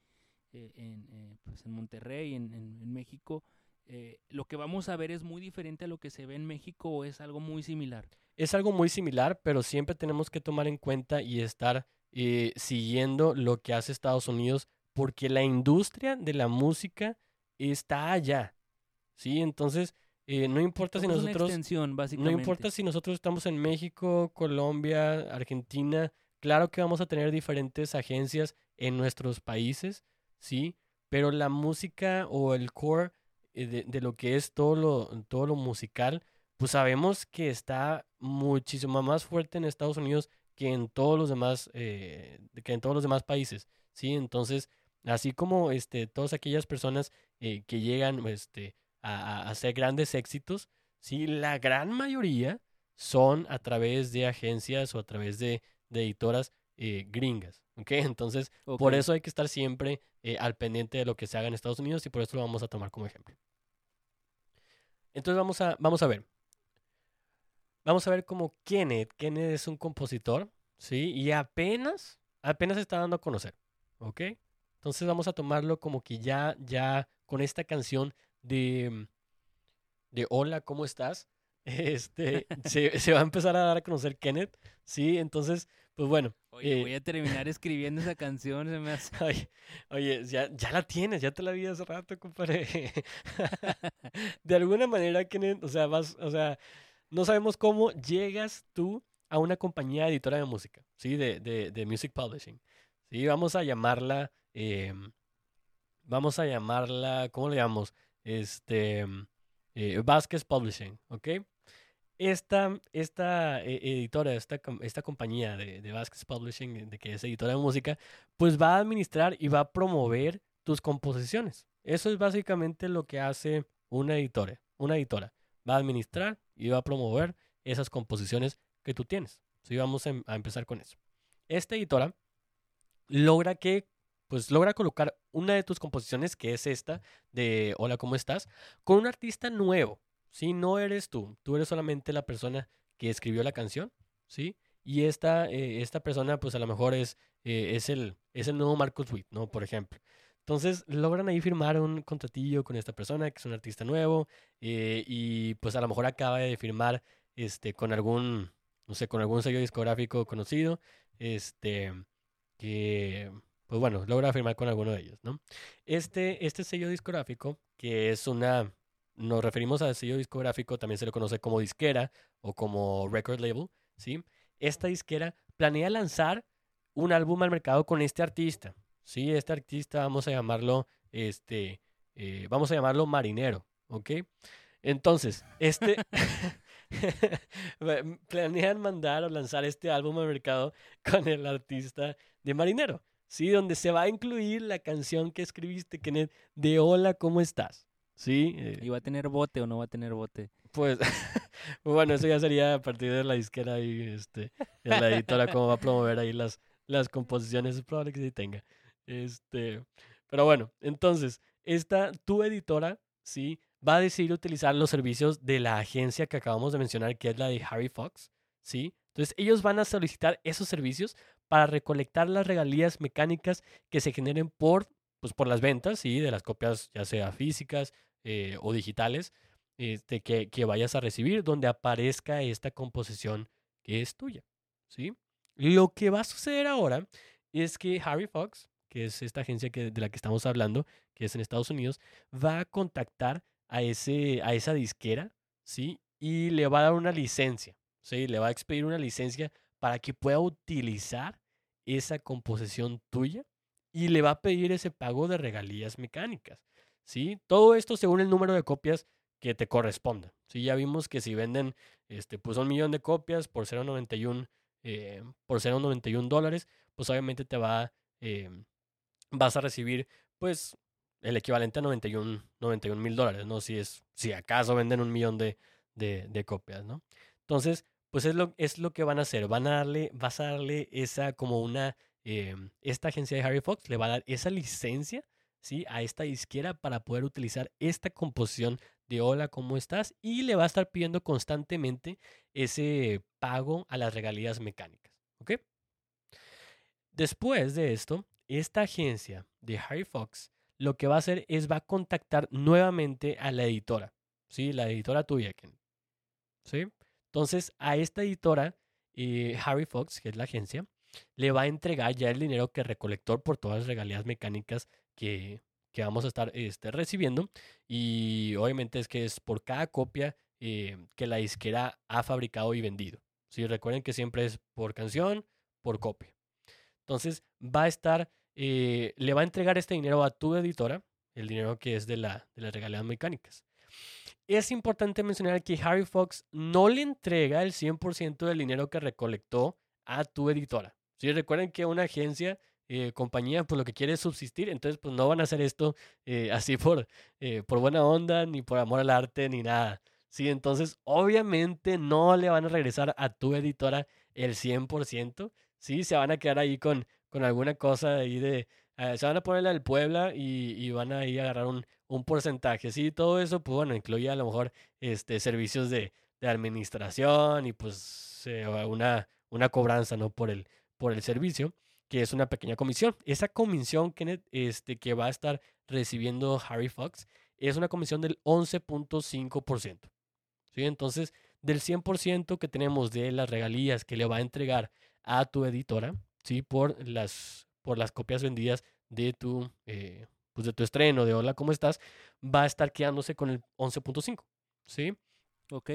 eh, en, eh, pues en Monterrey, en, en México, eh, lo que vamos a ver es muy diferente a lo que se ve en México o es algo muy similar? Es algo muy similar, pero siempre tenemos que tomar en cuenta y estar eh, siguiendo lo que hace Estados Unidos, porque la industria de la música está allá. ¿Sí? Entonces, eh, no importa si nosotros. no importa si nosotros estamos en México, Colombia, Argentina. Claro que vamos a tener diferentes agencias en nuestros países, ¿sí? Pero la música o el core eh, de, lo que es todo lo, todo lo musical, pues sabemos que está muchísimo más fuerte en Estados Unidos que en todos los demás, eh, que en todos los demás países, ¿sí? Entonces, así como este, todas aquellas personas eh, que llegan este, a, a, hacer grandes éxitos, ¿sí? La gran mayoría son a través de agencias o a través de, editoras gringas, ¿ok? Entonces, por eso hay que estar siempre al pendiente de lo que se haga en Estados Unidos y por eso lo vamos a tomar como ejemplo. Entonces vamos a, vamos a ver. Vamos a ver cómo Kenneth, Kenneth es un compositor, ¿sí? Y apenas, apenas se está dando a conocer, ¿ok? Entonces vamos a tomarlo como que ya, ya con esta canción de, de Hola, ¿cómo estás? Este, se, se va a empezar a dar a conocer Kenneth, ¿sí? Entonces, pues bueno. Oye, eh, voy a terminar escribiendo esa canción, se me hace. Oye, oye, ya, ya la tienes, ya te la vi hace rato, compadre. de alguna manera, o sea, vas, o sea, no sabemos cómo llegas tú a una compañía editora de música, ¿sí? De, de, de music publishing. Sí, vamos a llamarla, em, vamos a llamarla, ¿cómo le llamamos? Este, eh, Vázquez Publishing, ¿ok? Esta, esta eh, editora, esta, esta compañía de, de Publishing, de que es editora de música, pues va a administrar y va a promover tus composiciones. Eso es básicamente lo que hace una editora. Una editora va a administrar y va a promover esas composiciones que tú tienes. Sí, vamos a, em- a empezar con eso. Esta editora logra que, pues logra colocar una de tus composiciones, que es esta, de Hola, ¿cómo estás? Con un artista nuevo. ¿Sí? No eres tú, tú eres solamente la persona que escribió la canción, ¿sí? Y esta, eh, esta persona, pues a lo mejor es, eh, es, el, es el nuevo Marcus Witt, ¿no? Por ejemplo. Entonces logran ahí firmar un contratillo con esta persona, que es un artista nuevo, eh, y pues a lo mejor acaba de firmar este, con algún, no sé, con algún sello discográfico conocido, este, que, pues bueno, logra firmar con alguno de ellos, ¿no? Este, este sello discográfico, que es una, nos referimos al sello discográfico, también se le conoce como disquera o como record label, ¿sí? Esta disquera planea lanzar un álbum al mercado con este artista, ¿sí? Este artista vamos a llamarlo, este, eh, vamos a llamarlo Marinero, ¿ok? Entonces, este, planean mandar o lanzar este álbum al mercado con el artista de Marinero, ¿sí? Donde se va a incluir la canción que escribiste, Kenneth, de Hola, ¿cómo estás? ¿Sí? eh, ¿Y va a tener bote o no va a tener bote? pues, bueno, eso ya sería a partir de la disquera y este, de la editora, cómo va a promover ahí las, las composiciones. Es probable que sí tenga. Este, pero bueno, entonces, esta, tu editora, sí, va a decidir utilizar los servicios de la agencia que acabamos de mencionar, que es la de Harry Fox, sí. Entonces, ellos van a solicitar esos servicios para recolectar las regalías mecánicas que se generen por, pues, por las ventas, sí, de las copias, ya sea físicas eh, o digitales este, que, que vayas a recibir, donde aparezca esta composición que es tuya, ¿sí? Lo que va a suceder ahora es que Harry Fox, que es esta agencia que, de la que estamos hablando, que es en Estados Unidos, va a contactar a, ese, a esa disquera, ¿sí? Y le va a dar una licencia, ¿sí? Le va a expedir una licencia para que pueda utilizar esa composición tuya y le va a pedir ese pago de regalías mecánicas, ¿sí? Todo esto según el número de copias que te corresponda. Sí, ya vimos que si venden este, pues un millón de copias por 0.91 eh, por 0.91 dólares, pues obviamente te va, eh, vas a recibir pues el equivalente a 91 91 mil dólares, ¿no? Si es, si acaso venden un millón de, de, de copias, ¿no? Entonces, pues es lo, es lo que van a hacer. Van a darle, vas a darle esa como una, eh, esta agencia de Harry Fox le va a dar esa licencia, ¿sí? A esta disquera para poder utilizar esta composición de hola, ¿cómo estás? Y le va a estar pidiendo constantemente ese pago a las regalías mecánicas, ¿ok? Después de esto, esta agencia de Harry Fox lo que va a hacer es va a contactar nuevamente a la editora, ¿sí? La editora tuya, Ken, ¿sí? Entonces, a esta editora, eh, Harry Fox, que es la agencia, le va a entregar ya el dinero que recolectó por todas las regalías mecánicas que, que vamos a estar este, recibiendo. Y obviamente es que es por cada copia eh, que la disquera ha fabricado y vendido. ¿sí? Recuerden que siempre es por canción, por copia. Entonces va a estar, eh, le va a entregar este dinero a tu editora, el dinero que es de, la, de las regalías mecánicas. Es importante mencionar que Harry Fox no le entrega el 100% del dinero que recolectó a tu editora. ¿Sí? Recuerden que una agencia eh, compañía, pues lo que quiere es subsistir, entonces pues no van a hacer esto eh, así por, eh, por buena onda, ni por amor al arte, ni nada. Sí, entonces obviamente no le van a regresar a tu editora el 100%, sí, se van a quedar ahí con, con alguna cosa ahí de, se van a poner la del Puebla y, y van a ir a agarrar un, un porcentaje. Sí, todo eso, pues bueno, incluye a lo mejor este, servicios de, de administración y pues una, una cobranza, ¿no? Por el, por el servicio, que es una pequeña comisión. Esa comisión, Kenneth, este, que va a estar recibiendo Harry Fox es una comisión del 11.5%. ¿sí? Entonces, del 100% que tenemos de las regalías que le va a entregar a tu editora, ¿sí? Por las, por las copias vendidas de tu, eh, pues de tu estreno, de Hola, ¿cómo estás? Va a estar quedándose con el 11.5, ¿sí? Ok.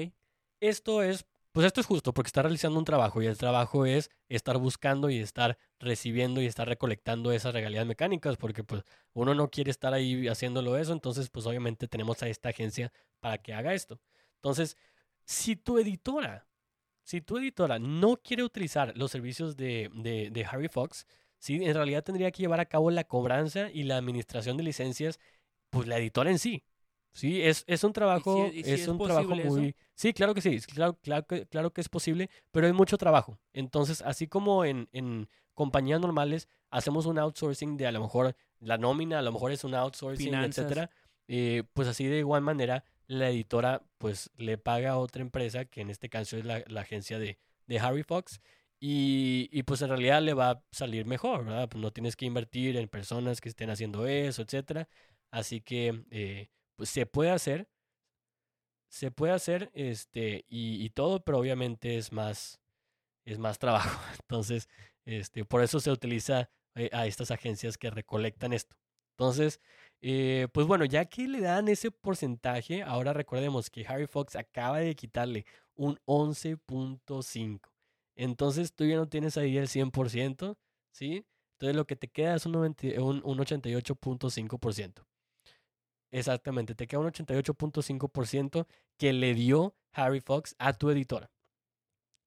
Esto es, pues esto es justo porque está realizando un trabajo y el trabajo es estar buscando y estar recibiendo y estar recolectando esas regalías mecánicas porque pues uno no quiere estar ahí haciéndolo eso, entonces pues obviamente tenemos a esta agencia para que haga esto. Entonces, si tu editora, si tu editora no quiere utilizar los servicios de, de, de Harry Fox, ¿sí? en realidad tendría que llevar a cabo la cobranza y la administración de licencias, pues la editora en sí. Sí, es, es un trabajo, y si es, es un trabajo eso? muy... Sí, claro que sí, claro, claro, que, claro que es posible, pero hay mucho trabajo. Entonces, así como en, en compañías normales hacemos un outsourcing de a lo mejor la nómina, a lo mejor es un outsourcing, Finanzas. etcétera, eh, pues así de igual manera la editora pues le paga a otra empresa, que en este caso es la, la agencia de, de Harry Fox, y, y, pues en realidad le va a salir mejor, ¿verdad? Pues no tienes que invertir en personas que estén haciendo eso, etcétera. Así que eh, pues se puede hacer, se puede hacer, este, y, todo, pero obviamente es más, es más trabajo. Entonces, este, por eso se utiliza eh, a estas agencias que recolectan esto. Entonces, eh, pues bueno, ya que le dan ese porcentaje, ahora recordemos que Harry Fox acaba de quitarle un 11.5. Entonces tú ya no tienes ahí el 100%, ¿sí? Entonces lo que te queda es un, 90 un, un 88.5%. Exactamente, te queda un 88.5% que le dio Harry Fox a tu editora.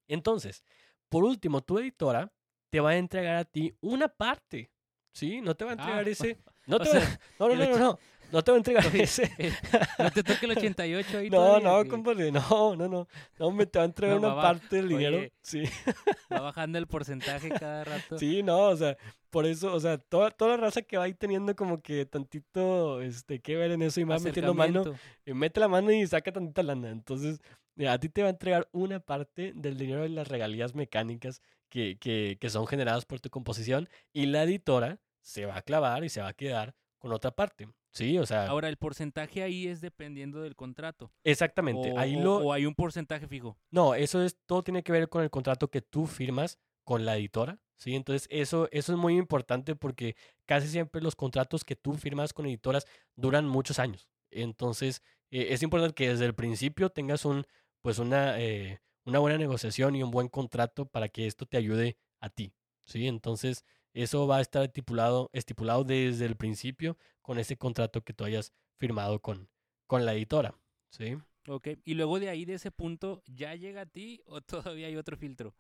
Entonces, por último, tu editora te va a entregar a ti una parte, ¿sí? No te va a entregar Ah, ese... No, te va- sea, no, no, no, no, no te va a entregar Oye, ese... eh, no te toque el 88 ahí No, no, compadre, no, no, no. No, me te va a entregar No, una va, parte del dinero. Oye. Sí, Va bajando el porcentaje cada rato. sí, no, o sea, por eso, o sea, toda, toda la raza que va ahí teniendo como que tantito, este, que ver en eso y más metiendo mano, mete la mano y saca tantita lana. Entonces, eh, a ti te va a entregar una parte del dinero de las regalías mecánicas que, que, que son generadas por tu composición y la editora se va a clavar y se va a quedar con otra parte. Sí, o sea, Ahora, el porcentaje ahí es dependiendo del contrato. exactamente. O, ahí lo, o hay un porcentaje fijo. No, eso es, todo tiene que ver con el contrato que tú firmas con la editora, ¿sí? Entonces, eso, eso es muy importante porque casi siempre los contratos que tú firmas con editoras duran muchos años. Entonces, eh, es importante que desde el principio tengas un, pues una, eh, una buena negociación y un buen contrato para que esto te ayude a ti, ¿sí? Entonces, eso va a estar estipulado, estipulado desde el principio con ese contrato que tú hayas firmado con, con la editora, ¿sí? Ok. Y luego de ahí, de ese punto, ¿ya llega a ti o todavía hay otro filtro?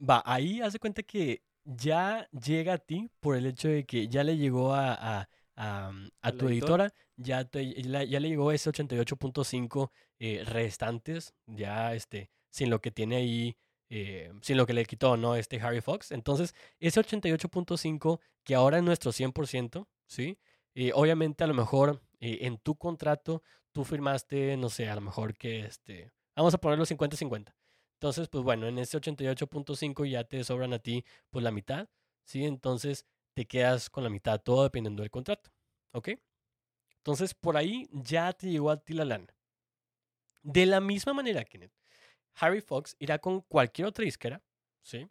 Va, ahí hace cuenta que ya llega a ti por el hecho de que ya le llegó a, a, a, mm, a ¿A tu editora? ya, te- la- ya le llegó ese 88.5 eh, restantes, ya este, sin lo que tiene ahí, eh, sin lo que le quitó, ¿no? Este Harry Fox. Entonces, ese 88.5 que ahora es nuestro 100%, ¿sí? Eh, obviamente a lo mejor eh, en tu contrato tú firmaste, no sé, a lo mejor que este, vamos a ponerlo 50-50. Entonces, pues bueno, en ese 88.5 ya te sobran a ti pues la mitad, ¿sí? Entonces te quedas con la mitad, todo dependiendo del contrato, ¿ok? Entonces por ahí ya te llegó a ti la lana. De la misma manera, Kenneth, Harry Fox irá con cualquier otra disquera, ¿sí?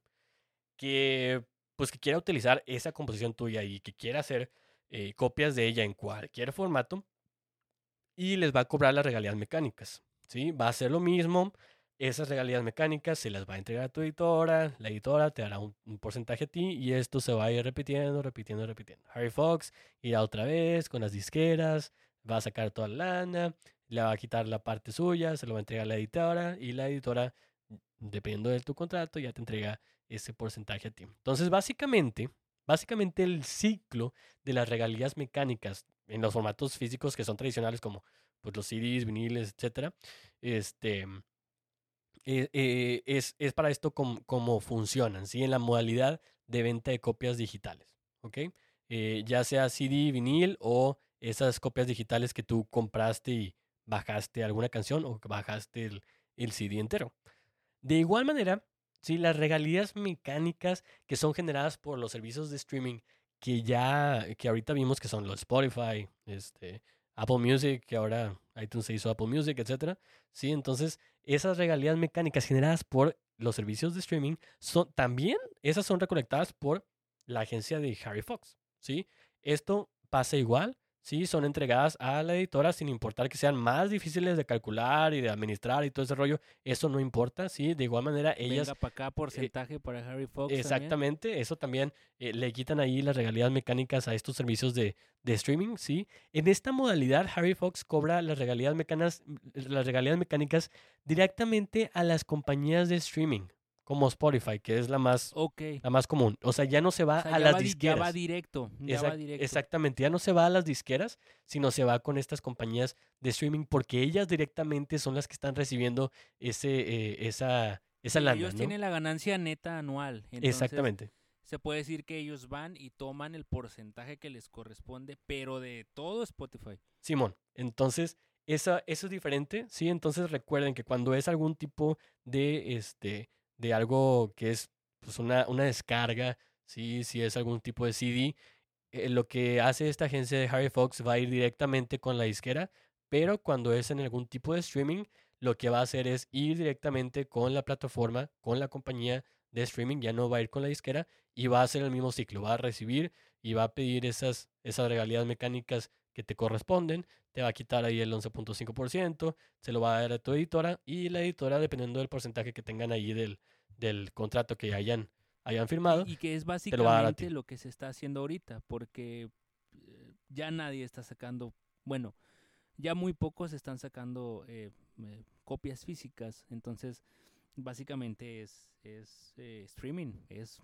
Que pues que quiera utilizar esa composición tuya y que quiera hacer eh, copias de ella en cualquier formato y les va a cobrar las regalías mecánicas, ¿sí? Va a ser lo mismo, esas regalías mecánicas se las va a entregar a tu editora, la editora te dará un, un porcentaje a ti y esto se va a ir repitiendo, repitiendo, repitiendo. Harry Fox irá otra vez con las disqueras, va a sacar toda la lana, le va a quitar la parte suya, se lo va a entregar a la editora y la editora, dependiendo de tu contrato, ya te entrega ese porcentaje a ti. Entonces, básicamente, básicamente el ciclo de las regalías mecánicas en los formatos físicos que son tradicionales como pues, los CDs, viniles, etcétera, este, eh, eh, es, es para esto como, funcionan, ¿sí? En la modalidad de venta de copias digitales, ¿ok? Eh, ya sea CD, vinil o esas copias digitales que tú compraste y bajaste alguna canción o bajaste el, el CD entero. De igual manera, sí, las regalías mecánicas que son generadas por los servicios de streaming que ya, que ahorita vimos que son los Spotify, este, Apple Music, que ahora iTunes se hizo Apple Music, etcétera. Sí, entonces esas regalías mecánicas generadas por los servicios de streaming son también esas son recolectadas por la agencia de Harry Fox, ¿sí? Esto pasa igual Sí, son entregadas a la editora sin importar que sean más difíciles de calcular y de administrar y todo ese rollo. Eso no importa, sí. De igual manera, ellas. Venga para acá eh, porcentaje para Harry Fox. Exactamente, eso también eh, le quitan ahí las regalías mecánicas a estos servicios de, de, streaming, sí. En esta modalidad, Harry Fox cobra las regalías, mecánicas, las regalías mecánicas directamente a las compañías de streaming como Spotify, que es la más, la más común. O sea, ya no se va a las disqueras. Ya va directo, ya va directo. Exactamente, ya no se va a las disqueras, sino se va con estas compañías de streaming porque ellas directamente son las que están recibiendo ese, eh, esa, esa lana. Ellos tienen la ganancia neta anual. Exactamente. Se puede decir que ellos van y toman el porcentaje que les corresponde, pero de todo Spotify. Simón, entonces eso, eso es diferente, ¿sí? Entonces recuerden que cuando es algún tipo de, este, de algo que es pues, una, una descarga, ¿sí? si es algún tipo de CD, eh, lo que hace esta agencia de Harry Fox va a ir directamente con la disquera, pero cuando es en algún tipo de streaming, lo que va a hacer es ir directamente con la plataforma, con la compañía de streaming, ya no va a ir con la disquera y va a hacer el mismo ciclo, va a recibir y va a pedir esas, esas regalías mecánicas que te corresponden, te va a quitar ahí el 11.5%, se lo va a dar a tu editora y la editora, dependiendo del porcentaje que tengan ahí del, del contrato que hayan, hayan firmado. Y, que es básicamente lo, que se está haciendo ahorita, porque eh, ya nadie está sacando, bueno, ya muy pocos están sacando eh, eh, copias físicas, entonces básicamente es, es streaming, es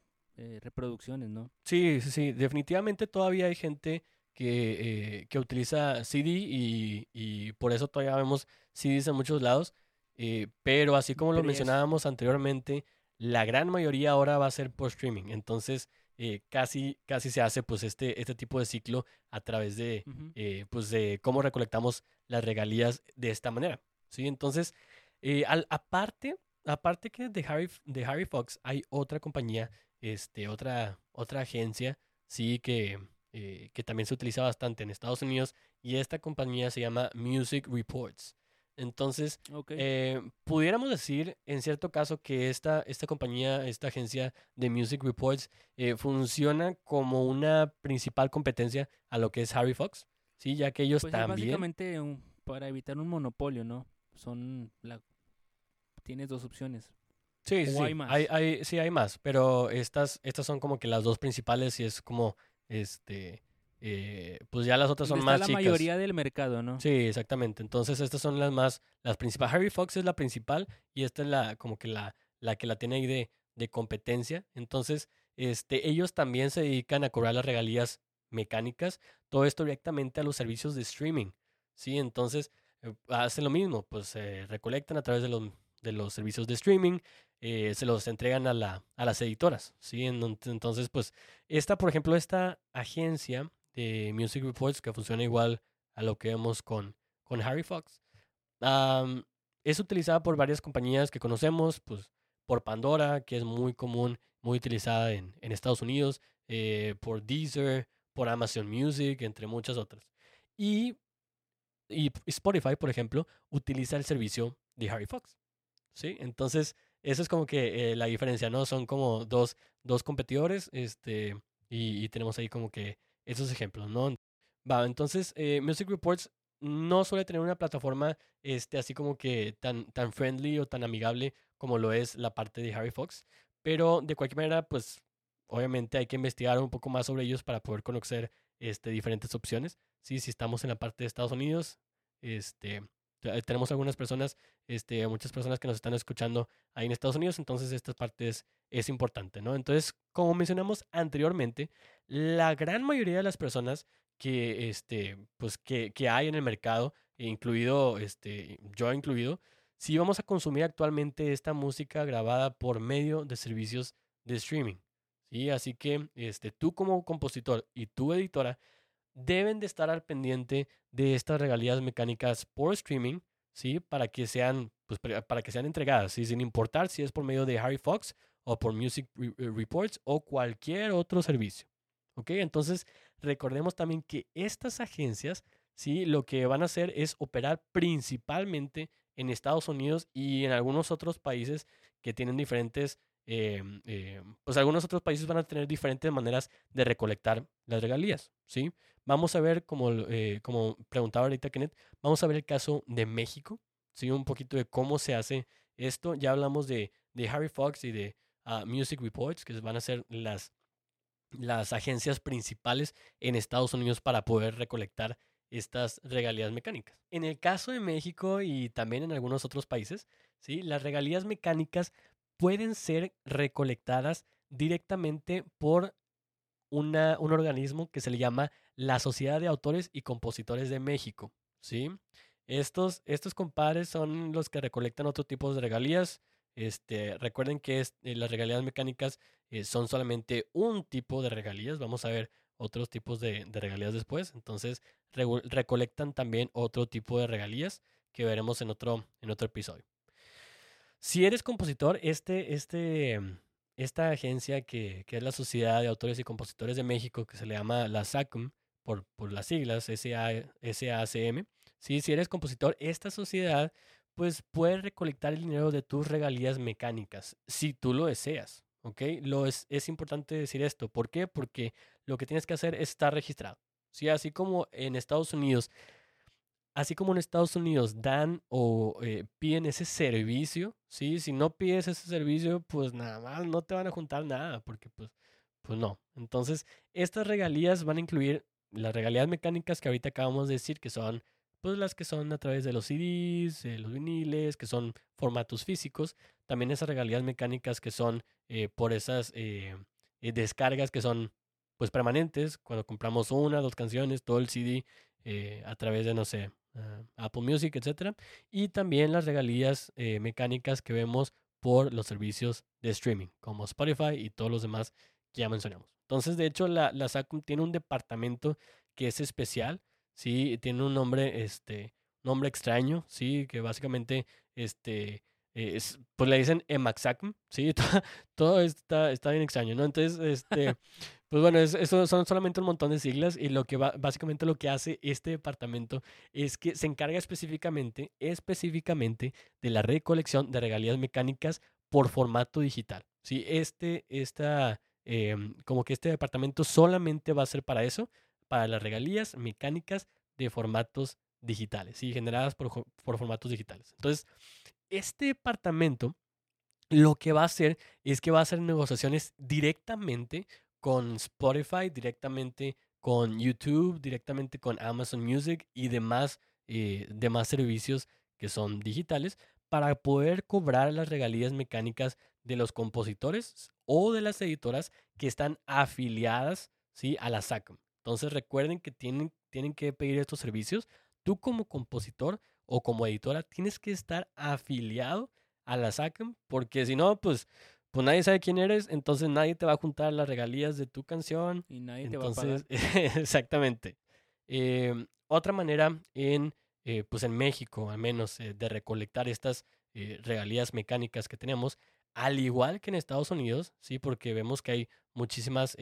reproducciones, ¿no? Sí, sí, sí, definitivamente todavía hay gente que, que utiliza CD y, y, por eso todavía vemos CDs en muchos lados. pero así como lo mencionábamos anteriormente, la gran mayoría ahora va a ser por streaming. Entonces, eh, casi, casi se hace pues este, este tipo de ciclo a través de, eh, pues de cómo recolectamos las regalías de esta manera. ¿sí? Entonces, eh, aparte, aparte que de Harry, de Harry Fox hay otra compañía, este, otra, otra agencia, sí, que, que también se utiliza bastante en Estados Unidos y esta compañía se llama Music Reports. Entonces, eh, pudiéramos decir, en cierto caso, que esta, esta compañía, esta agencia de Music Reports, eh, funciona como una principal competencia a lo que es Harry Fox, ¿sí? Ya que ellos pues también... básicamente para evitar un monopolio, ¿no? Son la... Tienes dos opciones. Sí, sí, hay más. Hay, sí, hay más, pero estas, estas son como que las dos principales y es como, este, eh, pues ya las otras son más la chicas. la mayoría del mercado, ¿no? Sí, exactamente. Entonces estas son las más, las principales. Harry Fox es la principal y esta es la, como que la, la que la tiene ahí de, de competencia. Entonces, este, ellos también se dedican a cobrar las regalías mecánicas, todo esto directamente a los servicios de streaming. Sí, entonces eh, hacen lo mismo, pues se recolectan a través de los, de los servicios de streaming, eh, se los entregan a, la, a las editoras. Sí, entonces, pues, esta, por ejemplo, esta agencia Music Reports, que funciona igual a lo que vemos con, con Harry Fox. es utilizada por varias compañías que conocemos, pues por Pandora, que es muy común, muy utilizada en, en Estados Unidos, eh, por Deezer, por Amazon Music, entre muchas otras. Y, y Spotify, por ejemplo, utiliza el servicio de Harry Fox. ¿Sí? Entonces, eso es como que eh, la diferencia, ¿no? Son como dos, dos competidores, este, y, tenemos ahí como que esos ejemplos, ¿no? Va, entonces, eh, Music Reports no suele tener una plataforma este, así como que tan, tan friendly o tan amigable como lo es la parte de Harry Fox, pero de cualquier manera, pues obviamente hay que investigar un poco más sobre ellos para poder conocer este, diferentes opciones. Sí, si estamos en la parte de Estados Unidos, este, tenemos algunas personas, este, muchas personas que nos están escuchando ahí en Estados Unidos, entonces esta parte es, es importante, ¿no? Entonces, como mencionamos anteriormente, la gran mayoría de las personas que, este, pues, que, que hay en el mercado, incluido, este, yo incluido, si vamos a consumir actualmente esta música grabada por medio de servicios de streaming. ¿sí? Así que este, tú como compositor y tu editora deben de estar al pendiente de estas regalías mecánicas por streaming, ¿sí? Para que sean, pues, para que sean entregadas. Sin importar si es por medio de Harry Fox o por Music eh, Reports o cualquier otro servicio. ¿Ok? Entonces, recordemos también que estas agencias, ¿sí? Lo que van a hacer es operar principalmente en Estados Unidos y en algunos otros países que tienen diferentes, eh, eh, pues algunos otros países van a tener diferentes maneras de recolectar las regalías, ¿sí? Vamos a ver, como, eh, preguntaba ahorita Kenneth, vamos a ver el caso de México, ¿sí? Un poquito de cómo se hace esto. Ya hablamos de, de Harry Fox y de ah, Music Reports, que van a ser las, las agencias principales en Estados Unidos para poder recolectar estas regalías mecánicas. En el caso de México y también en algunos otros países, ¿sí? las regalías mecánicas pueden ser recolectadas directamente por una, un organismo que se le llama la Sociedad de Autores y Compositores de México. ¿sí? Estos, estos compadres son los que recolectan otro tipo de regalías. Este, recuerden que eh, las regalías mecánicas eh, son solamente un tipo de regalías. Vamos a ver otros tipos de, regalías después. Entonces, recolectan también otro tipo de regalías que veremos en otro, en otro episodio. Si eres compositor, este, este, esta agencia que, es la Sociedad de Autores y Compositores de México, que se le llama la SACM, por, por las siglas SACM, si eres compositor, esta sociedad pues puede recolectar el dinero de tus regalías mecánicas, si tú lo deseas. ¿ok? Lo es, es importante decir esto. ¿Por qué? Porque lo que tienes que hacer es estar registrado. ¿sí? Así como en Estados Unidos, así como en Estados Unidos dan o eh, piden ese servicio, ¿sí? Si no pides ese servicio, pues nada más no te van a juntar nada, porque pues, pues no. Entonces, estas regalías van a incluir las regalías mecánicas que ahorita acabamos de decir, que son pues las que son a través de los CDs, los viniles, que son formatos físicos, también esas regalías mecánicas que son eh, por esas eh, eh, descargas que son pues permanentes, cuando compramos una, dos canciones, todo el CD a través de, no sé, ah, Apple Music, etc. Y también las regalías mecánicas que vemos por los servicios de streaming, como Spotify y todos los demás que ya mencionamos. Entonces, de hecho, la, la SACUM tiene un departamento que es especial, sí, tiene un nombre, este, nombre extraño, sí, que básicamente, este, es, pues le dicen Emaxacm, sí, todo, está, está bien extraño, ¿no? Entonces, este, pues bueno, eso son solamente un montón de siglas y lo que va, básicamente lo que hace este departamento es que se encarga específicamente, específicamente de la recolección de regalías mecánicas por formato digital, sí, este, esta, em, como que este departamento solamente va a ser para eso, para las regalías mecánicas de formatos digitales, y generadas por, formatos digitales. Entonces, este departamento lo que va a hacer es que va a hacer negociaciones directamente con Spotify, directamente con YouTube, directamente con Amazon Music y demás, eh, demás servicios que son digitales para poder cobrar las regalías mecánicas de los compositores o de las editoras que están afiliadas ¿sí? a la SACM. Entonces recuerden que tienen, tienen que pedir estos servicios. Tú como compositor o como editora tienes que estar afiliado a la SACM porque si no, pues, pues nadie sabe quién eres, entonces nadie te va a juntar las regalías de tu canción. Y nadie te va a pagar. exactamente. Em, otra manera en, eh, pues en México, al menos, eh, de recolectar estas eh, regalías mecánicas que tenemos, al igual que en Estados Unidos, sí, porque vemos que hay muchísimas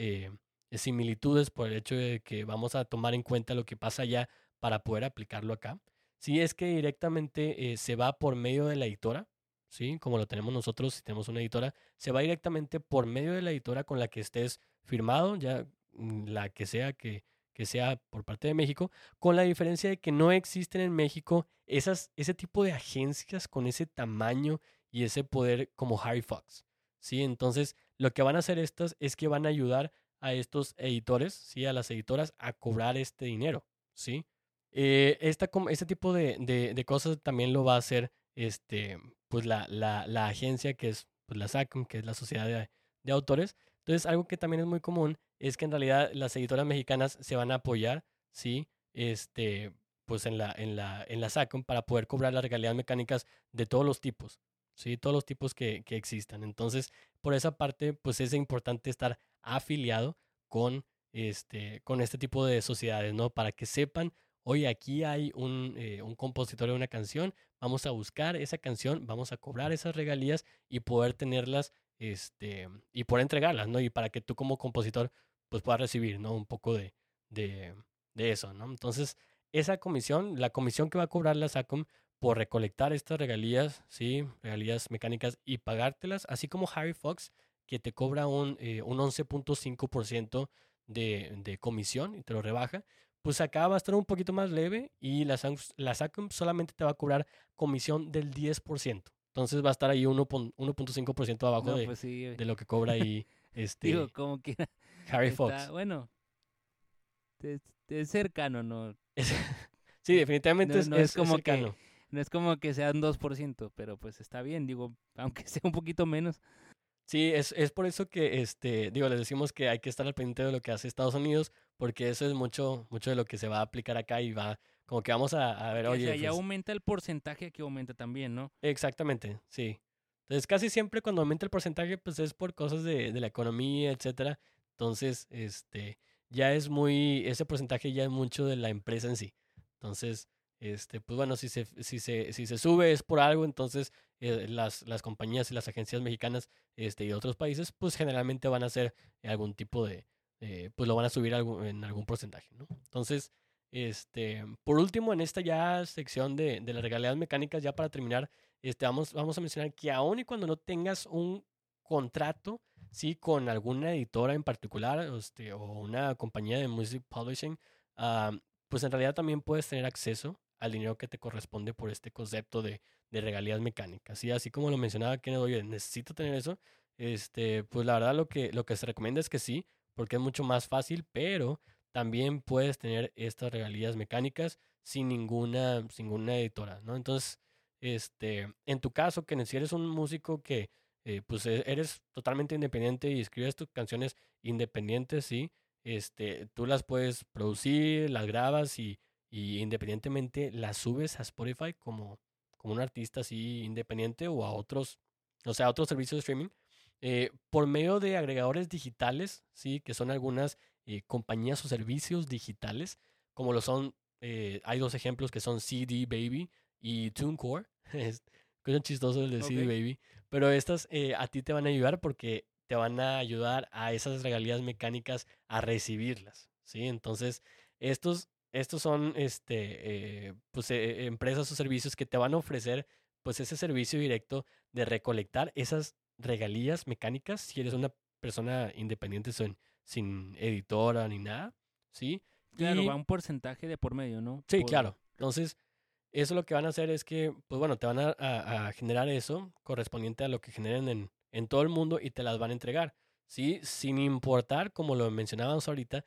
similitudes por el hecho de que vamos a tomar en cuenta lo que pasa allá para poder aplicarlo acá. Si es que directamente eh, se va por medio de la editora, ¿sí? como lo tenemos nosotros, si tenemos una editora, se va directamente por medio de la editora con la que estés firmado, ya mm, la que sea que, que sea por parte de México, con la diferencia de que no existen en México esas, ese tipo de agencias con ese tamaño y ese poder como Harry Fox. ¿sí? Entonces, lo que van a hacer estas es que van a ayudar a estos editores, ¿sí? a las editoras, a cobrar este dinero. ¿sí? Eh, esta, este tipo de, de, cosas también lo va a hacer este, pues la, la, la agencia que es pues la SACM, que es la Sociedad de, de, Autores. Entonces, algo que también es muy común es que en realidad las editoras mexicanas se van a apoyar, ¿sí? Este, pues en la, en la, en la SACM para poder cobrar las regalías mecánicas de todos los tipos, ¿sí? Todos los tipos que, que existan. Entonces, por esa parte, pues es importante estar afiliado con este, con este tipo de sociedades, ¿no? Para que sepan, oye, aquí hay un, eh, un compositor de una canción, vamos a buscar esa canción, vamos a cobrar esas regalías y poder tenerlas, este, y poder entregarlas, ¿no? Y para que tú como compositor, pues puedas recibir, ¿no? Un poco de, de, de eso, ¿no? Entonces, esa comisión, la comisión que va a cobrar la SACOM por recolectar estas regalías, ¿sí? Regalías mecánicas y pagártelas, así como Harry Fox, que te cobra un, eh, un 11.5% de, de, comisión y te lo rebaja, pues acá va a estar un poquito más leve y la, la SACOM solamente te va a cobrar comisión del 10%. Entonces va a estar ahí 1.5% abajo de, pues de, lo que cobra ahí este Digo, como que Harry Fox. Bueno, es, cercano, ¿no? sí, definitivamente es, es, como cercano. Que, no es como que sea un 2%, pero pues está bien, digo, aunque sea un poquito menos. Sí, es, es por eso que, este, digo, les decimos que hay que estar al pendiente de lo que hace Estados Unidos, porque eso es mucho, mucho de lo que se va a aplicar acá y va, como que vamos a, a ver, oye. O sea, ya pues aumenta el porcentaje que aumenta también, ¿no? Exactamente, sí. Entonces, casi siempre cuando aumenta el porcentaje, pues es por cosas de, de la economía, etcétera. Entonces, este, ya es muy, ese porcentaje ya es mucho de la empresa en sí. Entonces, este, pues bueno, si se, si se, si se sube es por algo, entonces eh, las, las compañías y las agencias mexicanas este, y otros países, pues generalmente van a hacer algún tipo de, eh, pues lo van a subir en algún porcentaje, ¿no? Entonces, este, por último, en esta ya sección de, de las regalías mecánicas, ya para terminar, este, vamos, vamos a mencionar que aun y cuando no tengas un contrato, sí, con alguna editora en particular, este, o una compañía de music publishing, uh, pues en realidad también puedes tener acceso al dinero que te corresponde por este concepto de, de regalías mecánicas. Y así como lo mencionaba Kenneth, necesito tener eso, este, pues la verdad lo que, lo que se recomienda es que sí, porque es mucho más fácil, pero también puedes tener estas regalías mecánicas sin ninguna, sin ninguna editora, ¿no? Entonces, este, en tu caso, que si eres un músico que eh, pues e, eres totalmente independiente y escribes tus canciones independientes, sí, este, tú las puedes producir, las grabas y y independientemente la subes a Spotify como, como un artista así independiente o a otros, o sea, a otros servicios de streaming, eh, por medio de agregadores digitales, sí, que son algunas eh, compañías o servicios digitales, como lo son, eh, hay dos ejemplos que son CD Baby y TuneCore, es chistoso el de CD Baby, pero estas a ti te van a ayudar porque te van a ayudar a esas regalías mecánicas a recibirlas, ¿sí? Entonces, estos estos son este, eh, pues, eh, empresas o servicios que te van a ofrecer pues ese servicio directo de recolectar esas regalías mecánicas si eres una persona independiente sin, sin editora ni nada, ¿sí? Claro, va un porcentaje de por medio, ¿no? Sí, claro. Entonces, eso lo que van a hacer es que, pues bueno, te van a, a, generar eso correspondiente a lo que generen en, en todo el mundo y te las van a entregar, ¿sí? Sin importar, como lo mencionábamos ahorita,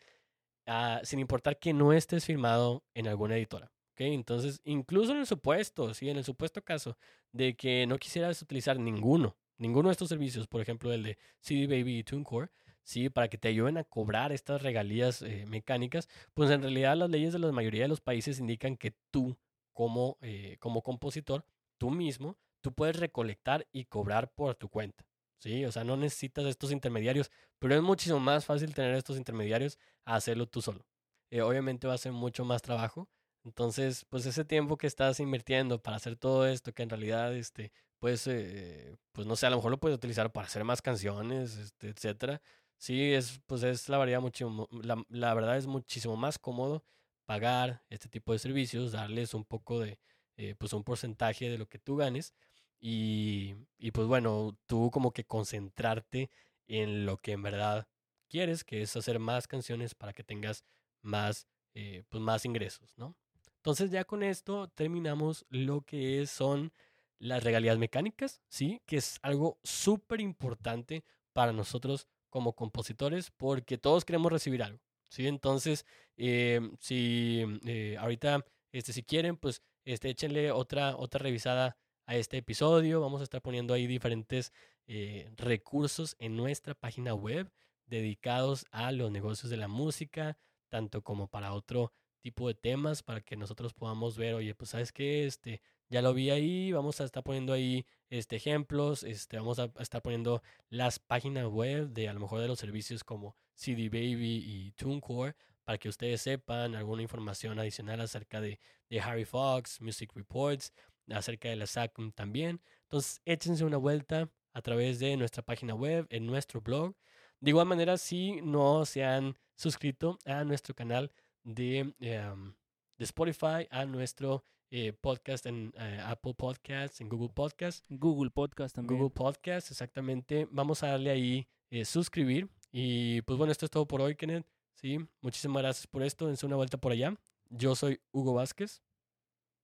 Ah, sin importar que no estés firmado en alguna editora. ¿okay? Entonces, incluso en el supuesto, ¿sí? en el supuesto caso de que no quisieras utilizar ninguno, ninguno de estos servicios, por ejemplo, el de CD Baby y TuneCore, ¿sí? para que te ayuden a cobrar estas regalías eh, mecánicas, pues en realidad las leyes de la mayoría de los países indican que tú, como, eh, como compositor, tú mismo, tú puedes recolectar y cobrar por tu cuenta. Sí, o sea, no necesitas estos intermediarios, pero es muchísimo más fácil tener estos intermediarios a hacerlo tú solo. Eh, obviamente va a ser mucho más trabajo. Entonces, pues ese tiempo que estás invirtiendo para hacer todo esto, que en realidad, este, pues, eh, pues no sé, a lo mejor lo puedes utilizar para hacer más canciones, este, etcétera. Sí, es, pues es la verdad muchísimo, la, la verdad es muchísimo más cómodo pagar este tipo de servicios, darles un poco de, eh, pues un porcentaje de lo que tú ganes y, y pues bueno, tú como que concentrarte en lo que en verdad quieres, que es hacer más canciones para que tengas más, eh, pues más ingresos, ¿no? Entonces ya con esto terminamos lo que son las regalías mecánicas, ¿sí? Que es algo súper importante para nosotros como compositores porque todos queremos recibir algo, ¿sí? Entonces, eh, si eh, ahorita, este, si quieren, pues, este, échenle otra, otra revisada a este episodio. Vamos a estar poniendo ahí diferentes eh, recursos en nuestra página web dedicados a los negocios de la música, tanto como para otro tipo de temas, para que nosotros podamos ver, oye, pues sabes que este, ya lo vi ahí, vamos a estar poniendo ahí este, ejemplos, este, vamos a, estar poniendo las páginas web de a lo mejor de los servicios como CD Baby y TuneCore para que ustedes sepan alguna información adicional acerca de, de Harry Fox, Music Reports, acerca de la SACM también. Entonces, échense una vuelta a través de nuestra página web, en nuestro blog. De igual manera, si no se han suscrito a nuestro canal de, em, de Spotify, a nuestro eh, podcast en eh, Apple Podcasts, en Google Podcasts. Google Podcast también. Google Podcasts, exactamente. Vamos a darle ahí eh, suscribir. Y pues bueno, esto es todo por hoy, Kenneth. Sí, muchísimas gracias por esto. Dense una vuelta por allá. Yo soy Hugo Vázquez.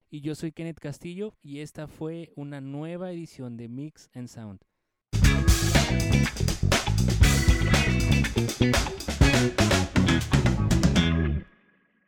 Y yo soy Kenneth Castillo y esta fue una nueva edición de Mix and Sound.